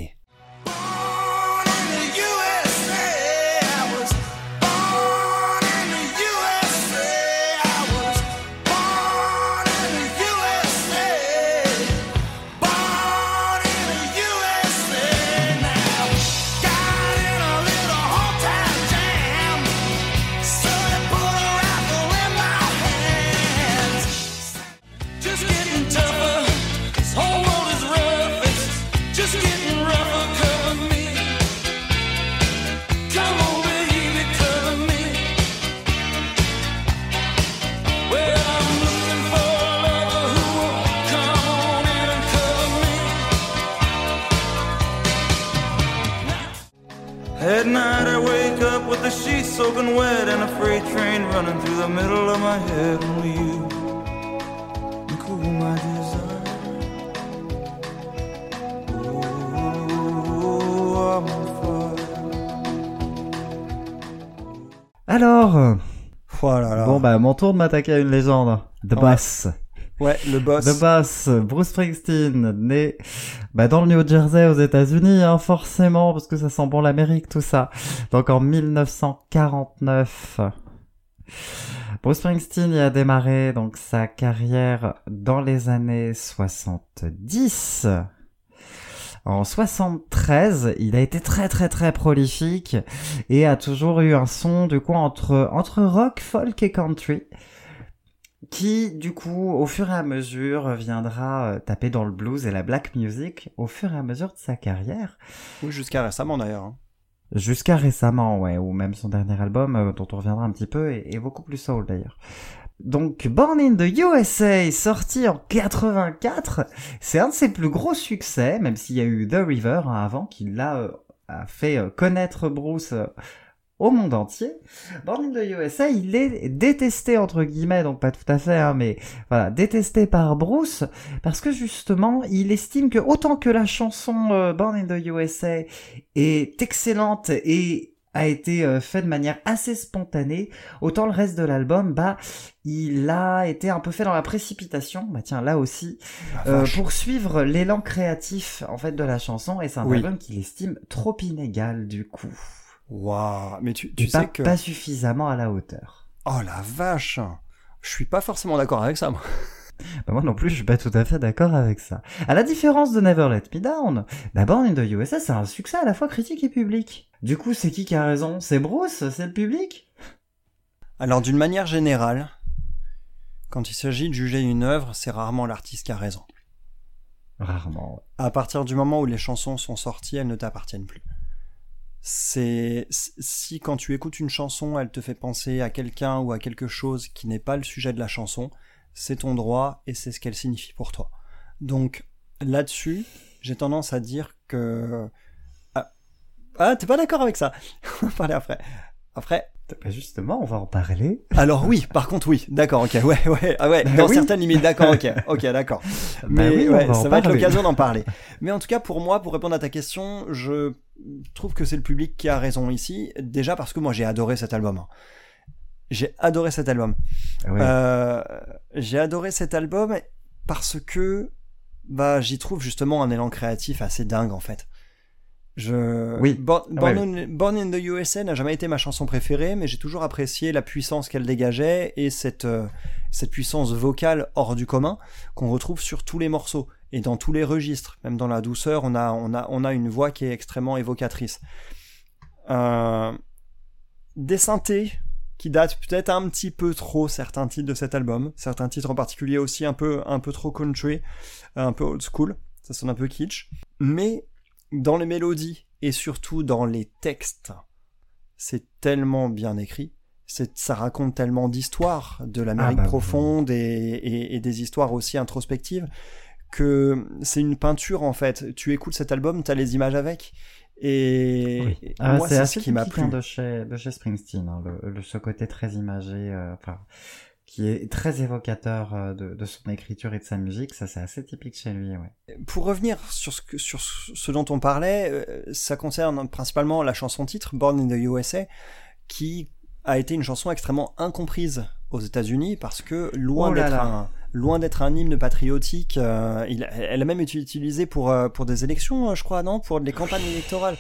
Soaking wet and a freight train running through the middle of my head. Only you can cool my desire. Oh, I'm on fire. Alors, Voilà. là. bon bah, mon tour de m'attaquer à une légende. The Ouais. Boss. Ouais, le boss. The Boss, Bruce Springsteen, né bah, dans le New Jersey aux États-Unis, hein, forcément, parce que ça sent bon l'Amérique, tout ça. Donc en 1949. Bruce Springsteen y a démarré donc sa carrière dans les années 70. En 73, il a été très très très prolifique et a toujours eu un son du coup entre entre rock, folk et country qui, du coup, au fur et à mesure, viendra euh, taper dans le blues et la black music au fur et à mesure de sa carrière. Oui, jusqu'à récemment d'ailleurs. hein. Jusqu'à récemment, ouais, ou même son dernier album, euh, dont on reviendra un petit peu, est, est beaucoup plus soul d'ailleurs. Donc, Born in the USA, sorti en 84, c'est un de ses plus gros succès, même s'il y a eu The River hein, avant, qui l'a euh, a fait connaître Bruce au monde entier. Born in the USA, il est détesté entre guillemets, donc pas tout à fait, hein, mais voilà, détesté par Bruce parce que justement, il estime que autant que la chanson euh, Born in the USA est excellente et a été euh, fait de manière assez spontanée, autant le reste de l'album, bah, il a été un peu fait dans la précipitation, bah tiens, là aussi, euh, pour suivre l'élan créatif, en fait, de la chanson, et c'est un Oui. album qu'il estime trop inégal, du coup. Waouh. Mais tu, tu pas, sais que. pas suffisamment à la hauteur. Oh la vache. Je suis pas forcément d'accord avec ça, moi. Bah, moi non plus, je suis pas tout à fait d'accord avec ça. À la différence de Never Let Me Down, la Born in the USA, c'est un succès à la fois critique et public. Du coup, c'est qui qui a raison? C'est Bruce? C'est le public? Alors, d'une manière générale, quand il s'agit de juger une œuvre, c'est rarement l'artiste qui a raison. Rarement. À partir du moment où les chansons sont sorties, elles ne t'appartiennent plus. C'est si quand tu écoutes une chanson, elle te fait penser à quelqu'un ou à quelque chose qui n'est pas le sujet de la chanson, c'est ton droit et c'est ce qu'elle signifie pour toi. Donc là-dessus, j'ai tendance à dire que ah, ah t'es pas d'accord avec ça On va parler après. Après, Bah, justement, on va en parler. Alors oui, par contre oui, d'accord, ok, ouais, ouais, ah ouais, dans oui. certaines limites, d'accord, ok, ok, d'accord. Mais Bah oui, on ouais, va ça va être l'occasion d'en parler. Mais en tout cas, pour moi, pour répondre à ta question, je trouve que c'est le public qui a raison ici. Déjà parce que moi, j'ai adoré cet album. J'ai adoré cet album. Ouais. Euh, j'ai adoré cet album parce que bah j'y trouve justement un élan créatif assez dingue en fait. Je Oui. Born, Ah Born in the USA n'a jamais été ma chanson préférée, mais j'ai toujours apprécié la puissance qu'elle dégageait et cette euh, cette puissance vocale hors du commun qu'on retrouve sur tous les morceaux et dans tous les registres, même dans la douceur, on a on a on a une voix qui est extrêmement évocatrice. Euh, des synthés qui datent peut-être un petit peu trop certains titres de cet album, certains titres en particulier aussi un peu un peu trop country, un peu old school, ça sonne un peu kitsch, mais dans les mélodies et surtout dans les textes, c'est tellement bien écrit. Ça raconte tellement d'histoires de l'Amérique Ah bah, profonde et, et- et des histoires aussi introspectives que c'est une peinture en fait. Tu écoutes cet album, t'as les images avec. Et, Oui. Ah, moi, c'est ce qui m'a hein, plu. de chez, de chez Springsteen, hein, le, le- ce côté très imagé, euh, qui est très évocateur euh, de, de son écriture et de sa musique, ça c'est assez typique chez lui, ouais. Pour revenir sur ce, que- sur ce dont on parlait, euh, ça concerne principalement la chanson titre Born in the USA, qui a été une chanson extrêmement incomprise aux États-Unis parce que loin Oh d'être un loin d'être un hymne patriotique, euh, il, elle a même été utilisée pour euh, pour des élections, je crois, non, pour les campagnes électorales.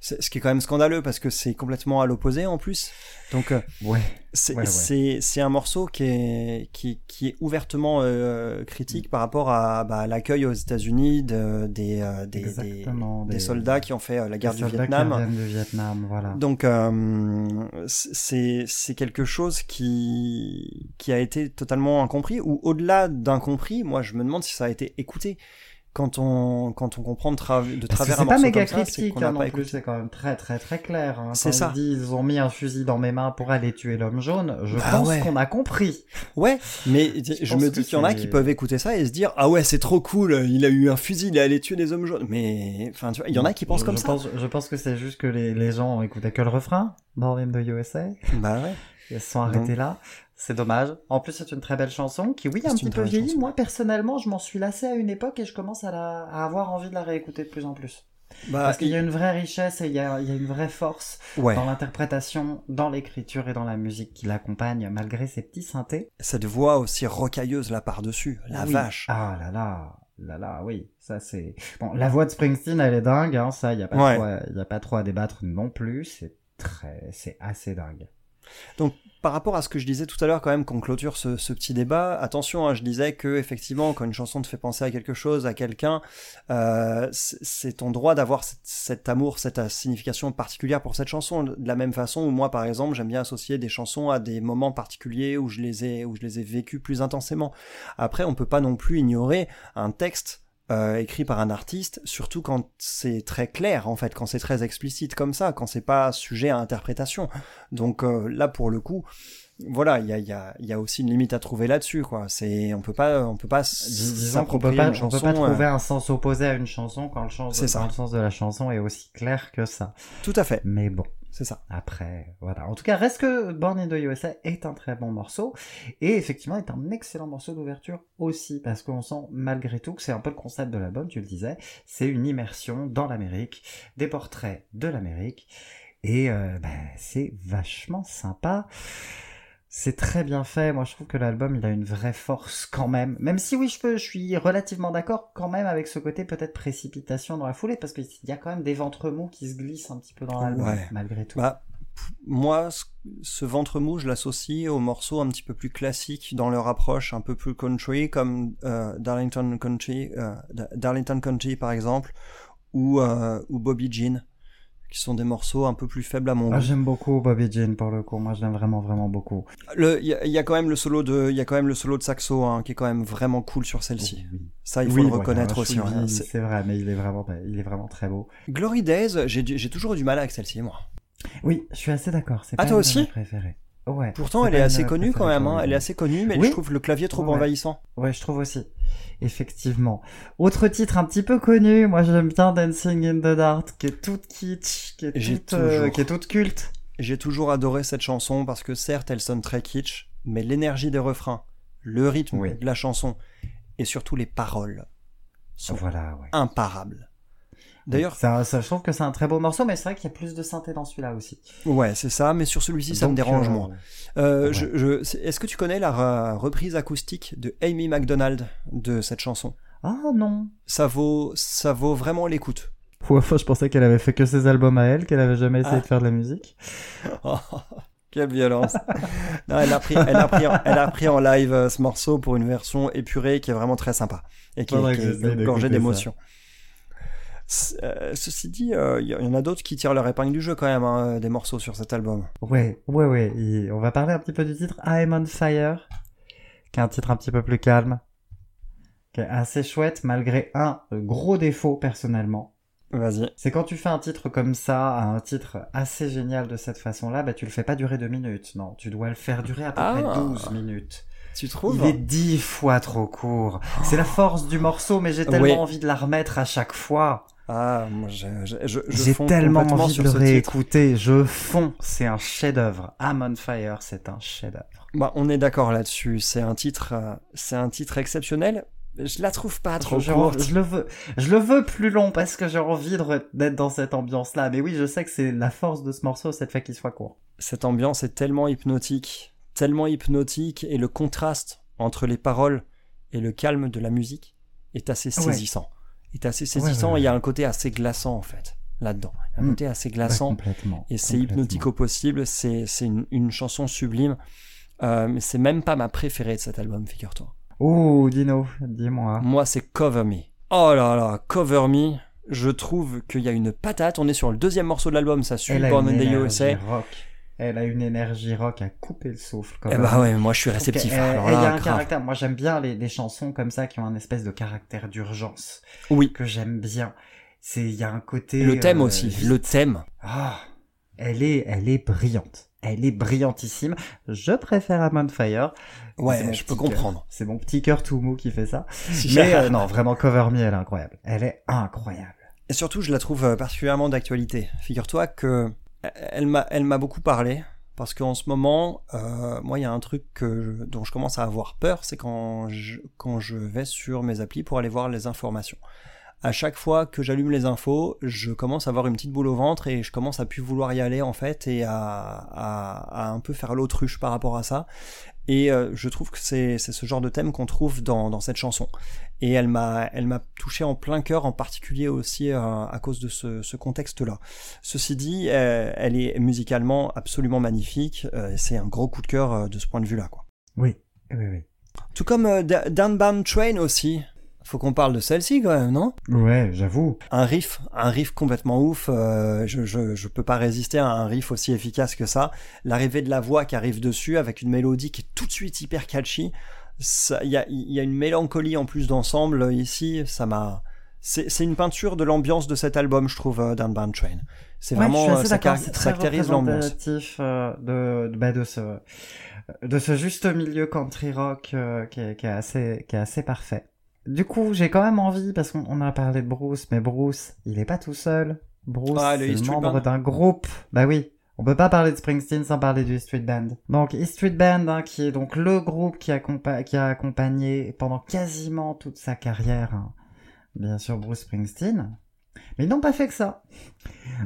Ce qui est quand même scandaleux parce que c'est complètement à l'opposé en plus. Donc euh, Ouais. c'est Ouais, ouais. c'est c'est un morceau qui est qui qui est ouvertement euh, critique par rapport à bah, l'accueil aux États-Unis de, des, euh, des, des soldats qui ont fait la guerre du Vietnam. du Vietnam, voilà. Donc euh, c'est c'est quelque chose qui qui a été totalement incompris ou au-delà d'incompris, moi je me demande si ça a été écouté quand on quand on comprend de, tra- de travers un c'est pas morceau méga comme ça, c'est cryptique qu'on n'a hein, non pas plus, c'est quand même très très très clair. Hein. C'est ça. il dit, ils ont mis un fusil dans mes mains pour aller tuer l'homme jaune, je Bah pense ouais. qu'on a compris. Ouais, mais je, me dis qu'il y en a qui peuvent écouter ça et se dire ah ouais c'est trop cool, il a eu un fusil, il est allé tuer des hommes jaunes. Mais enfin tu vois, il y en a qui pensent je, comme je ça. Pense, je pense que c'est juste que les, les gens écoutaient que le refrain, Born in the USA. Bah ouais. Ils se sont arrêtés là. C'est dommage. En plus, c'est une très belle chanson qui, oui, a un petit peu très belle vieilli. chanson. Moi, personnellement, je m'en suis lassé à une époque et je commence à, la, à avoir envie de la réécouter de plus en plus. Bah Parce qu'il y a une vraie richesse et il y a, il y a une vraie force ouais, dans l'interprétation, dans l'écriture et dans la musique qui l'accompagne, malgré ses petits synthés. cette voix aussi rocailleuse là par dessus, la Oui. vache. Ah là là, là là, oui, ça c'est. Bon, la voix de Springsteen, elle est dingue, hein, ça, il y a pas Ouais. trop, à- il y a pas trop à débattre non plus. C'est très, c'est assez dingue. Par rapport à ce que je disais tout à l'heure, quand même, qu'on clôture ce, petit débat, attention, hein, je disais que effectivement, quand une chanson te fait penser à quelque chose, à quelqu'un, euh, c'est ton droit d'avoir cet, cet amour, cette euh, signification particulière pour cette chanson. De la même façon où moi, par exemple, j'aime bien associer des chansons à des moments particuliers où je les ai, où je les ai vécus plus intensément. Après, on peut pas non plus ignorer un texte euh, écrit par un artiste, surtout quand c'est très clair en fait, quand c'est très explicite comme ça, quand c'est pas sujet à interprétation. Donc euh, là pour le coup, voilà, il y a, y, a, y a aussi une limite à trouver là-dessus quoi. C'est on peut pas on peut pas s'approprier pas, une on peut pas trouver euh, un sens opposé à une chanson quand le, sens, quand le sens de la chanson est aussi clair que ça. Tout à fait, Mais bon, c'est ça. après, voilà. En tout cas, reste que Born in the USA est un très bon morceau et effectivement est un excellent morceau d'ouverture aussi parce qu'on sent malgré tout que c'est un peu le concept de l'album, tu le disais, c'est une immersion dans l'Amérique, des portraits de l'Amérique et euh, bah, c'est vachement sympa. C'est très bien fait. Moi, je trouve que l'album, il a une vraie force quand même. Même si oui, je, peux, je suis relativement d'accord quand même avec ce côté peut-être précipitation dans la foulée, parce qu'il y a quand même des ventres mous qui se glissent un petit peu dans l'album, Ouais. malgré tout. Bah, moi, ce, ventre mou, je l'associe aux morceaux un petit peu plus classiques dans leur approche, un peu plus country, comme euh, Darlington Country, euh, Da- Darlington Country par exemple, ou, euh, ou Bobby Jean, qui sont des morceaux un peu plus faibles à mon Ah, goût. j'aime beaucoup Bobby Jean pour le coup. Moi, je l'aime vraiment, vraiment beaucoup. Il y, a- il y a quand même le solo de, il y a quand même le solo de saxo hein, qui est quand même vraiment cool sur celle-ci. Oui. Ça, il faut Oui, le reconnaître aussi. hein. C'est- vrai, mais il est vraiment, il est vraiment très beau. Glory Days, j'ai toujours eu du mal avec celle-ci, moi. Oui, je suis assez d'accord. C'est Ah, pas toi aussi préférées. Ouais. Pourtant, c'est elle pas est assez connue quand même. hein. Elle est assez connue, mais Oui. je trouve le clavier trop Ouais. envahissant. Ouais, je trouve aussi. Effectivement. Autre titre un petit peu connu, moi j'aime bien Dancing in the Dark, qui est toute kitsch, qui est euh, toujours- qui est toute culte. j'ai toujours adoré cette chanson parce que certes, elle sonne très kitsch, mais l'énergie des refrains, le rythme Oui. de la chanson et surtout les paroles sont Voilà, ouais. imparables. D'ailleurs, ça, ça, je trouve que c'est un très beau morceau, mais c'est vrai qu'il y a plus de synthé dans celui-là aussi. ouais, c'est ça, mais sur celui-ci, ça me dérange euh, moins. Euh, ouais. je- je- c'est- Est-ce que tu connais la re- reprise acoustique de Amy McDonald de cette chanson? Ah non. Ça vaut, ça vaut vraiment l'écoute. Ouais, je pensais qu'elle avait fait que ses albums à elle, qu'elle avait jamais essayé Ah. de faire de la musique. Oh, quelle violence. Non, elle, a pris, elle, a pris, en- elle a pris en live euh, ce morceau pour une version épurée qui est vraiment très sympa et qui, qui est gorgée d'émotion. Euh, ceci dit, euh, il y, y en a d'autres qui tirent leur épingle du jeu quand même, hein, des morceaux sur cet album. Ouais, ouais, ouais. Et on va parler un petit peu du titre I'm on Fire, qui est un titre un petit peu plus calme, qui est assez chouette malgré un gros défaut personnellement. Vas-y. C'est quand tu fais un titre comme ça, un titre assez génial de cette façon-là, bah tu le fais pas durer deux minutes, non, tu dois le faire durer à peu Ah. près 12 minutes. Tu trouves Il est dix fois trop court. C'est la force du morceau, mais j'ai tellement Oui. envie de la remettre à chaque fois. Ah, moi, je, je, je, J'ai tellement envie de le réécouter. Je fonds. C'est un chef-d'œuvre. I'm on fire, c'est un chef-d'œuvre. Bah, on est d'accord là-dessus. C'est un titre, euh, c'est un titre exceptionnel. Je la trouve pas trop je, courte. je le veux, je le veux plus long parce que j'ai envie d'être dans cette ambiance-là. Mais oui, je sais que c'est la force de ce morceau, c'est le fait qu'il soit court. Cette ambiance est tellement hypnotique, tellement hypnotique, et le contraste entre les paroles et le calme de la musique est assez Ouais. Est assez saisissant. ouais, ouais. et Il y a un côté assez glaçant en fait là-dedans. Un Mm. côté assez Ouais, glaçant. complètement. et c'est hypnotique au possible. C'est une, une chanson sublime. Euh, mais c'est même pas ma préférée de cet album, figure-toi. Oh, Dino, dis-moi. Moi, c'est Cover Me. Oh là là, Cover Me. Je trouve qu'il y a une patate. On est sur le deuxième morceau de l'album, ça suit Born in the USA. rock. Elle a une énergie rock à couper le souffle. Quand Eh même. bah ouais, moi je suis réceptif. qu'elle- Alors elle- là, il y a un grave. caractère. Moi, j'aime bien les, les chansons comme ça qui ont un espèce de caractère d'urgence Oui. que j'aime bien. C'est, il y a un côté. Le thème euh, aussi, vite. le thème. Ah, elle est, elle est brillante. Elle est brillantissime. Je préfère Amon Fire. Ouais, je peux comprendre. C'est mon petit cœur tout mou qui fait ça. Mais euh, non, vraiment Cover Me, elle est incroyable. Elle est incroyable. Et surtout, je la trouve euh, particulièrement d'actualité. Figure-toi que elle m'a, elle m'a beaucoup parlé. Parce qu'en ce moment, euh, moi, il y a un truc dont je commence à avoir peur, c'est quand je, quand je vais sur mes applis pour aller voir les informations. À chaque fois que j'allume les infos, je commence à avoir une petite boule au ventre et je commence à plus vouloir y aller en fait et à, à, à un peu faire l'autruche par rapport à ça. Et euh, je trouve que c'est, ce genre de thème qu'on trouve dans, dans cette chanson. Et elle m'a, elle m'a touché en plein cœur, en particulier aussi euh, à cause de ce, ce contexte-là. Ceci dit, euh, elle est musicalement absolument magnifique. euh, c'est un gros coup de cœur de ce point de vue-là. Oui, oui, oui. Tout comme Downbound Train aussi. Faut qu'on parle de celle-ci quand même, non? Ouais, j'avoue. Un riff, un riff complètement ouf. euh, je, je, je peux pas résister à un riff aussi efficace que ça. L'arrivée de la voix qui arrive dessus avec une mélodie qui est tout de suite hyper catchy. Ça- Il y a, il y a une mélancolie en plus d'ensemble ici. Ça m'a. C'est c'est une peinture de l'ambiance de cet album, je trouve, euh, Downbound Train. C'est Ouais, je vraiment suis euh, assez ça, car- très caractérise l'ambiance. euh, de, de, bah, de ce de ce juste milieu country rock euh, qui, est, qui est assez qui est assez parfait. Du coup, j'ai quand même envie parce qu'on on a parlé de Bruce, mais Bruce, il est pas tout seul. Bruce, Ah, le E Street membre d'un groupe. Bah oui. On peut pas parler de Springsteen sans parler du Street Band. Donc, Street Band, hein, qui est donc le groupe qui, accompa- qui a accompagné pendant quasiment toute sa carrière, hein, bien sûr, Bruce Springsteen. Mais ils n'ont pas fait que ça.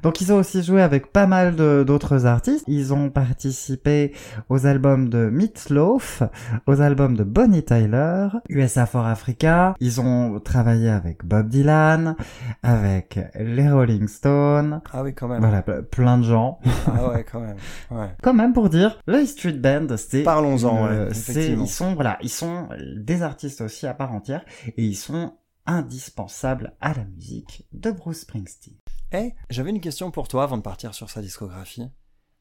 Donc ils ont aussi joué avec pas mal d'autres artistes. Ils ont participé aux albums de Meatloaf, aux albums de Bonnie Tyler, USA for Africa. Ils ont travaillé avec Bob Dylan, avec les Rolling Stones. Ah oui, quand même. Voilà, ple- plein de gens. Ah ouais, quand même. Ouais. Quand même pour dire, le Street Band, c'est Parlons-en, une- ouais, ils sont voilà, ils sont des artistes aussi à part entière et ils sont indispensables à la musique de Bruce Springsteen. Eh, j'avais une question pour toi avant de partir sur sa discographie.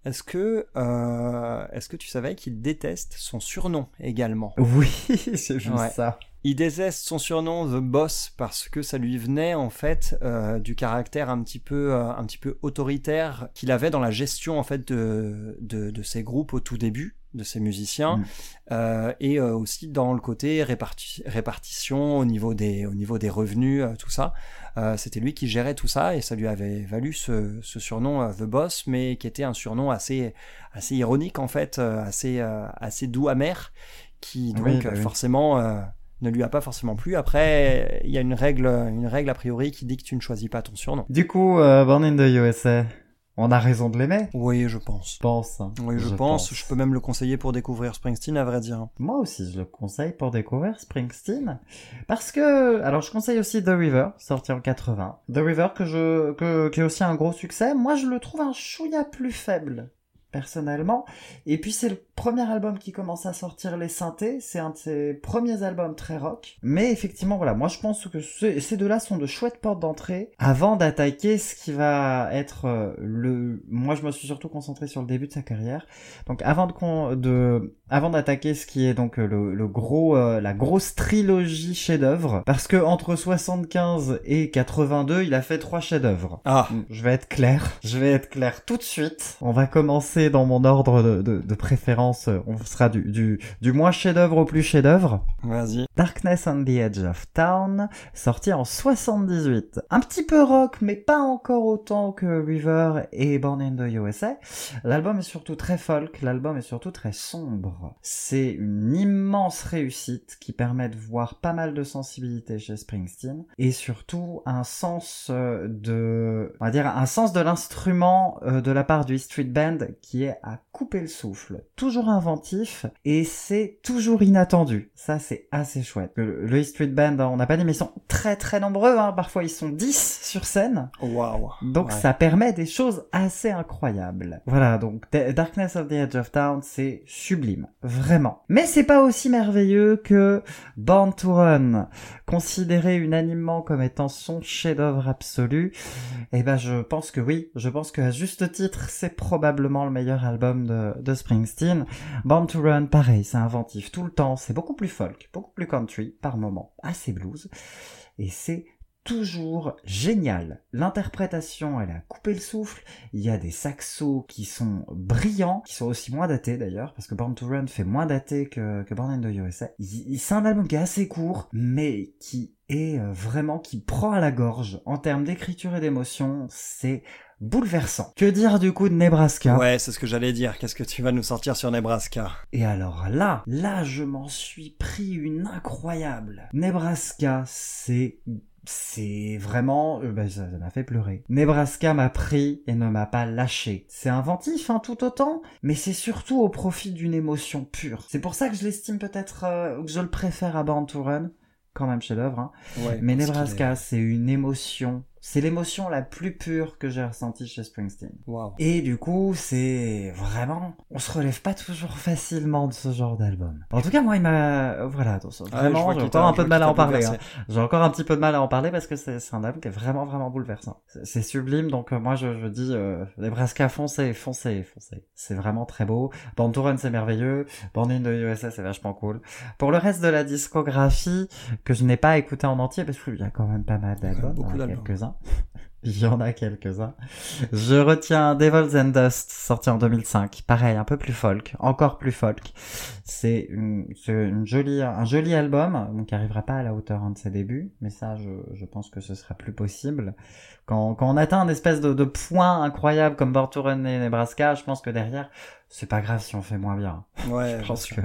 Est-ce que, euh, est-ce que tu savais qu'il déteste son surnom également? Oui, vu Ouais. ça. Il déteste son surnom The Boss parce que ça lui venait en fait euh, du caractère un petit peu, euh, un petit peu autoritaire qu'il avait dans la gestion en fait de, de, de ses groupes au tout début. De ses musiciens Mm. euh, et euh, aussi dans le côté réparti- répartition au niveau des au niveau des revenus euh, tout ça Euh, c'était lui qui gérait tout ça et ça lui avait valu ce, ce surnom euh, The Boss mais qui était un surnom assez assez ironique en fait euh, assez euh, assez doux amer qui donc Oui, bah oui. forcément euh, ne lui a pas forcément plu après il y a une règle une règle a priori qui dit que tu ne choisis pas ton surnom Du coup, euh, Born in the USA, on a raison de l'aimer oui je pense Je pense. hein. oui je, pense. je peux même le conseiller pour découvrir Springsteen à vrai dire Moi aussi, je le conseille pour découvrir Springsteen. Parce que, alors je conseille aussi The River, sorti en 80. The River que je, que, qui est aussi un gros succès. Moi, je le trouve un chouïa plus faible, personnellement. Et puis, c'est le premier album qui commence à sortir les synthés. C'est un de ses premiers albums très rock. Mais effectivement, voilà, moi je pense que ce- ces deux-là sont de chouettes portes d'entrée avant d'attaquer ce qui va être euh, le... Moi, je me suis surtout concentré sur le début de sa carrière. Donc avant de, avant d'attaquer ce qui est donc le, le gros euh, la grosse trilogie chef-d'œuvre parce que entre 75 et 82, il a fait trois chefs-d'œuvre. ah Je vais être clair, je vais être clair tout de suite. On va commencer dans mon ordre de, de, de préférence. euh, On sera du, du, du moins chef-d'œuvre au plus chef-d'œuvre. vas-y Darkness on the Edge of Town, sorti en 78. Un petit peu rock, mais pas encore autant que River et Born in the USA. L'album est surtout très folk, l'album est surtout très sombre. C'est une immense réussite qui permet de voir pas mal de sensibilité chez Springsteen et surtout un sens euh, de, on va dire, un sens de l'instrument euh, de la part du Street Band qui est à couper le souffle. Toujours inventif et c'est toujours inattendu. Ça, c'est assez chouette. Le, le Street Band, hein, on n'a pas dit, mais ils sont très très nombreux. Hein. Parfois, ils sont 10 sur scène. waouh Donc Ouais. ça permet des choses assez incroyables. Voilà, donc Da- Darkness of the Edge of Town, c'est sublime, vraiment. Mais c'est pas aussi merveilleux que Born to Run, considéré unanimement comme étant son chef-d'œuvre absolu. Eh ben je pense que oui, je pense qu'à juste titre, c'est probablement le meilleur album de, de Springsteen. Born to Run, pareil, c'est inventif tout le temps, c'est beaucoup plus folk, beaucoup plus country par moment, assez blues, et c'est toujours génial. L'interprétation, elle a coupé le souffle. Il y a des saxos qui sont brillants, qui sont aussi moins datés d'ailleurs, parce que Born to Run fait moins daté que, que Born in the USA. C'est un album qui est assez court, mais qui est euh, vraiment, qui prend à la gorge. En termes d'écriture et d'émotion, c'est bouleversant. Que dire du coup de Nebraska? Ouais, c'est ce que j'allais dire. Qu'est-ce que tu vas nous sortir sur Nebraska? Et alors là, là je m'en suis pris une incroyable. Nebraska, c'est c'est vraiment euh, bah, ça m'a fait pleurer. Nebraska m'a pris et ne m'a pas lâché. C'est inventif hein, tout autant, mais c'est surtout au profit d'une émotion pure. C'est pour ça que je l'estime peut-être euh, que je le préfère à Born to Run quand même chef-d'œuvre hein. Ouais, Mais Nebraska, c'est une émotion, c'est l'émotion la plus pure que j'ai ressentie chez Springsteen. Waouh. Et du coup, c'est vraiment, on se relève pas toujours facilement de ce genre d'album. En tout cas, moi, il m'a, voilà, Ah, vraiment, j'ai encore un peu de mal à en parler. hein. J'ai encore un petit peu de mal à en parler parce que c'est un album qui est vraiment, vraiment bouleversant. C'est- sublime, donc euh, moi, je, je dis, euh, Nebraska, foncez, foncez, foncez. C'est vraiment très beau. Born to Run, c'est merveilleux. Born in the USA, c'est vachement cool. Pour le reste de la discographie, que je n'ai pas écouté en entier, parce qu'il y a quand même pas mal d'albums, a d'albums. quelques-uns. Il y en a quelques-uns. Je retiens Devils and Dust, sorti en 2005. Pareil, un peu plus folk, encore plus folk. C'est une, une jolie, un joli album, donc qui arrivera pas à la hauteur hein, de ses débuts, mais ça, je, je pense que ce sera plus possible. Quand, quand on atteint un espèce de, de point incroyable comme Born to Run et Nebraska, je pense que derrière, c'est pas grave si on fait moins bien. Ouais, Je pense que.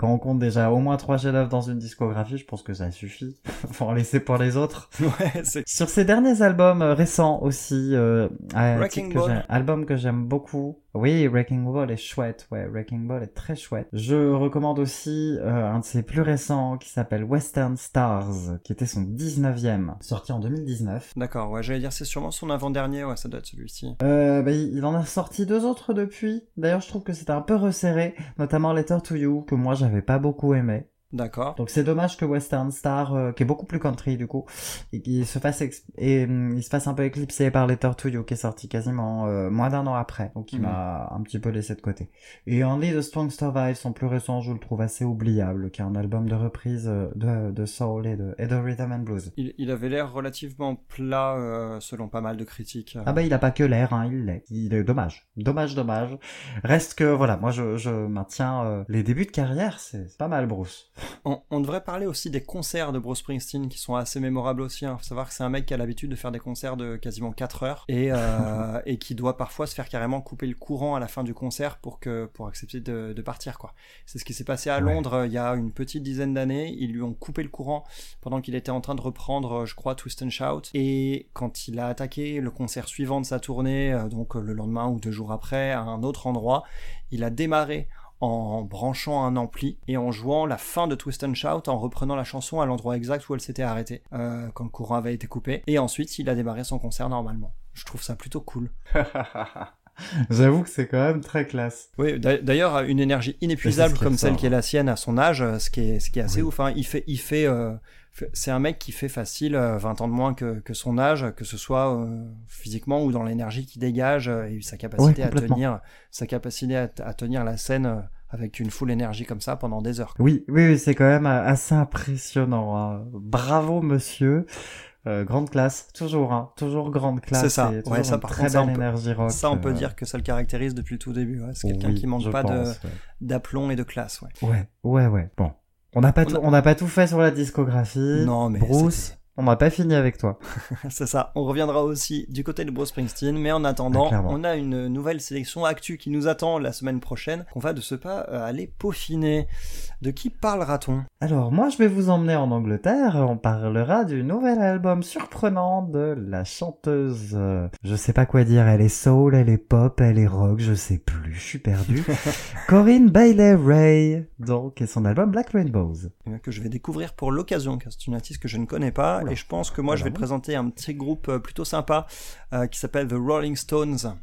Quand on compte déjà au moins trois chefs-d'œuvre dans une discographie, je pense que ça suffit. Faut en laisser pour les autres. Ouais. Sur ses derniers albums euh, récents aussi, euh, Wrecking que album que j'aime beaucoup. Oui, Wrecking Ball est chouette, ouais, Wrecking Ball est très chouette. Je recommande aussi euh, un de ses plus récents qui s'appelle Western Stars, qui était son 19e, sorti en 2019. D'accord, ouais, j'allais dire, c'est sûrement son avant-dernier, ouais, ça doit être celui-ci. Euh, bah, il il en a sorti deux autres depuis. D'ailleurs, je trouve que c'était un peu resserré, notamment Letter to You, que moi j'avais pas beaucoup aimé. D'accord. Donc c'est dommage que Western Star, euh, qui est beaucoup plus country du coup, et qui se fasse et hum, il se fasse un peu éclipser par Letter to You qui est sorti quasiment euh, moins d'un an après, donc il Mhm. m'a un petit peu laissé de côté. Et Only the Strong Survive, son plus récent, je le trouve assez oubliable, qui est un album de reprise euh, de, de soul et de, et de rhythm and blues. Il, il avait l'air relativement plat selon pas mal de critiques. Ah bah il a pas que l'air, hein, il l'est. Il est dommage, dommage, dommage. Reste que voilà, moi je, je maintiens les débuts de carrière, c'est pas mal Bruce. On, on devrait parler aussi des concerts de Bruce Springsteen qui sont assez mémorables aussi. Il faut savoir que c'est un mec qui a l'habitude de faire des concerts de quasiment 4 heures et, euh, et qui doit parfois se faire carrément couper le courant à la fin du concert pour, que, pour accepter de, de partir. quoi. C'est ce qui s'est passé à. Londres euh, il y a une petite dizaine d'années. Ils lui ont coupé le courant pendant qu'il était en train de reprendre, euh, je crois, Twist and Shout. Et quand il a attaqué le concert suivant de sa tournée, donc le lendemain ou deux jours après, à un autre endroit, il a démarré en branchant un ampli et en jouant la fin de Twist and Shout en reprenant la chanson à l'endroit exact où elle s'était arrêtée euh, quand le courant avait été coupé et ensuite il a démarré son concert normalement. Je trouve ça plutôt cool. J'avoue que c'est quand même très classe. Oui, d'a- d'ailleurs une énergie inépuisable comme celle qui est la sienne à son âge, euh, ce qui est ce qui est assez Oui. ouf. hein. Il fait il fait euh, fait- c'est un mec qui fait facile euh, 20 ans de moins que, que son âge, que ce soit euh, physiquement ou dans l'énergie qu'il dégage euh, et sa capacité Ouais, à tenir sa capacité à, à tenir la scène euh, avec une full énergie comme ça pendant des heures. Oui, oui, oui, c'est quand même euh, assez impressionnant. hein. Bravo, monsieur. Euh, grande classe, toujours, hein, toujours grande classe. C'est ça. et Ouais, ça, par très contre, ça, on peut- énergie rock. Ça, on peut euh, dire que ça le caractérise depuis le tout début. ouais. C'est quelqu'un oui, qui manque pas ouais. d'aplomb et de classe. Ouais. Ouais, ouais, ouais. Bon, on n'a pas On tout, a- on n'a pas tout fait sur la discographie. Non, mais Bruce, on n'a pas fini avec toi. C'est ça. On reviendra aussi du côté de Bruce Springsteen, mais en attendant, Ah, on a une nouvelle sélection actu qui nous attend la semaine prochaine, qu'on va de ce pas euh, aller peaufiner. De qui parlera-t-on? Alors, moi, je vais vous emmener en Angleterre. On parlera du nouvel album surprenant de la chanteuse. euh, je sais pas quoi dire. Elle est soul, elle est pop, elle est rock, je sais plus. Je suis perdu. Corinne Bailey Ray, donc, et son album Black Rainbows. Eh que je vais découvrir pour l'occasion, car c'est une artiste que je ne connais pas. Et je pense que moi je vais bon. présenter un petit groupe euh, plutôt sympa euh, qui s'appelle The Rolling Stones.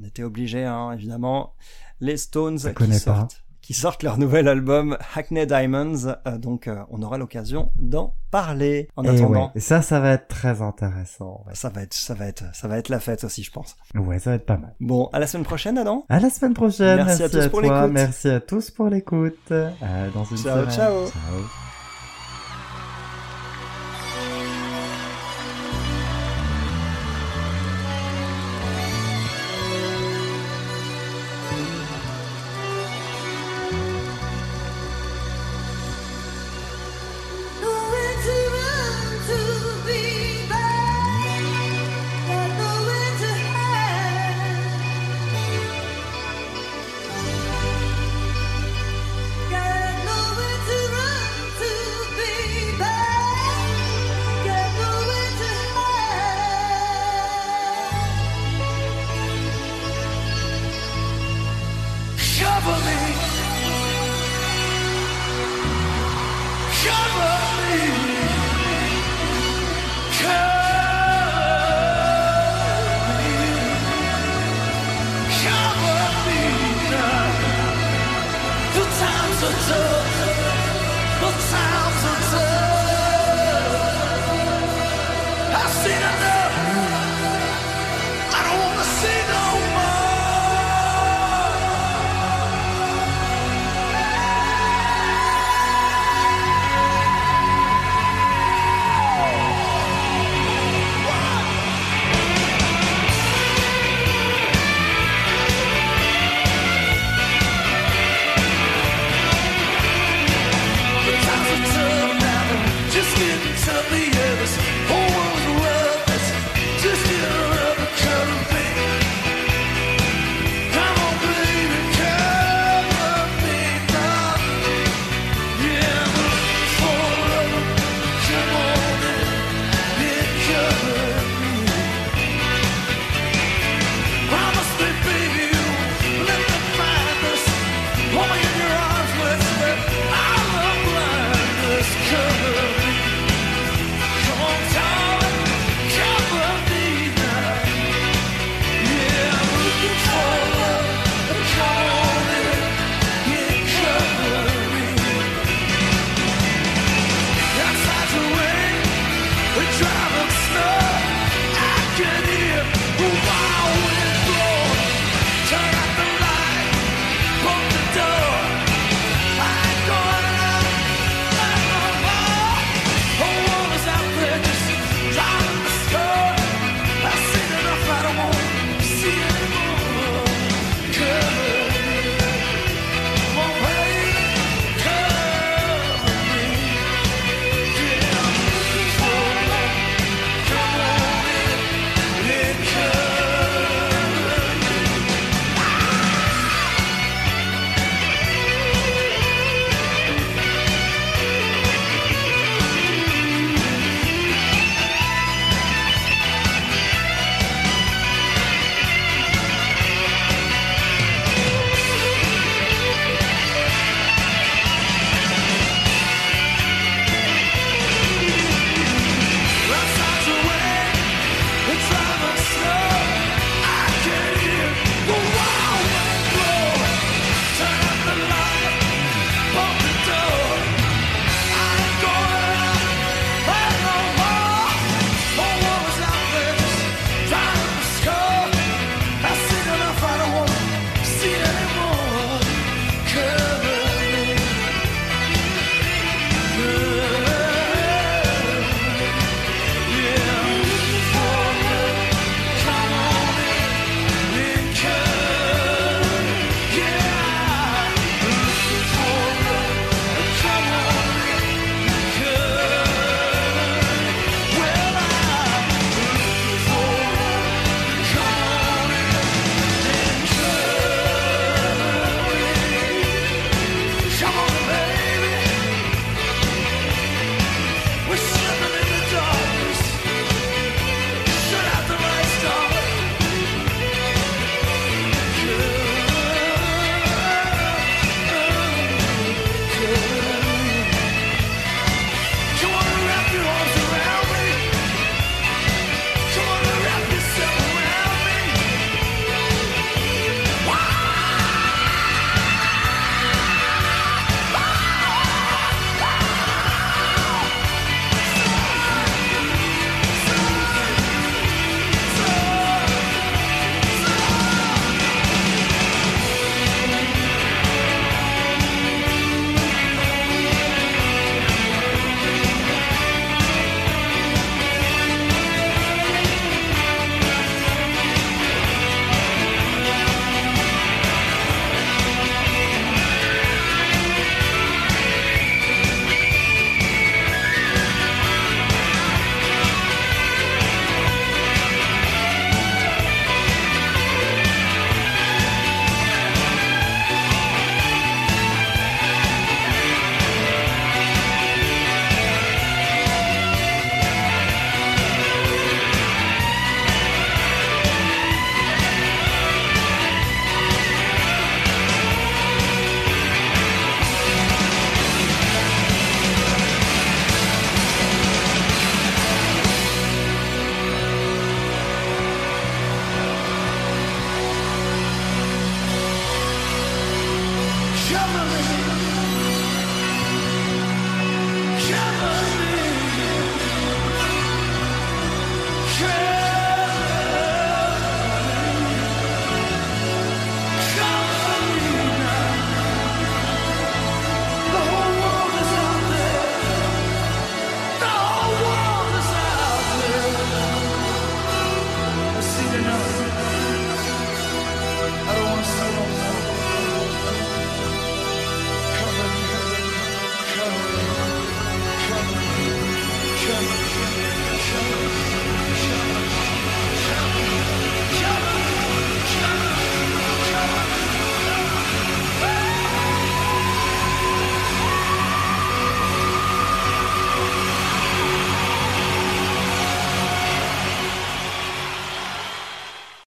On était obligés, hein, évidemment. Les Stones qui sortent, qui sortent leur nouvel album Hackney Diamonds, euh, donc euh, on aura l'occasion d'en parler. En et attendant, ouais, et ça, ça va être très intéressant. Ouais, ça va être, ça va être, ça va être la fête aussi, je pense. Ouais, ça va être pas mal. Bon, à la semaine prochaine, Adam. À la semaine prochaine. Merci Merci, à tous à, pour l'écoute. Merci à tous pour l'écoute. Dans une Ciao, semaine. ciao. ciao.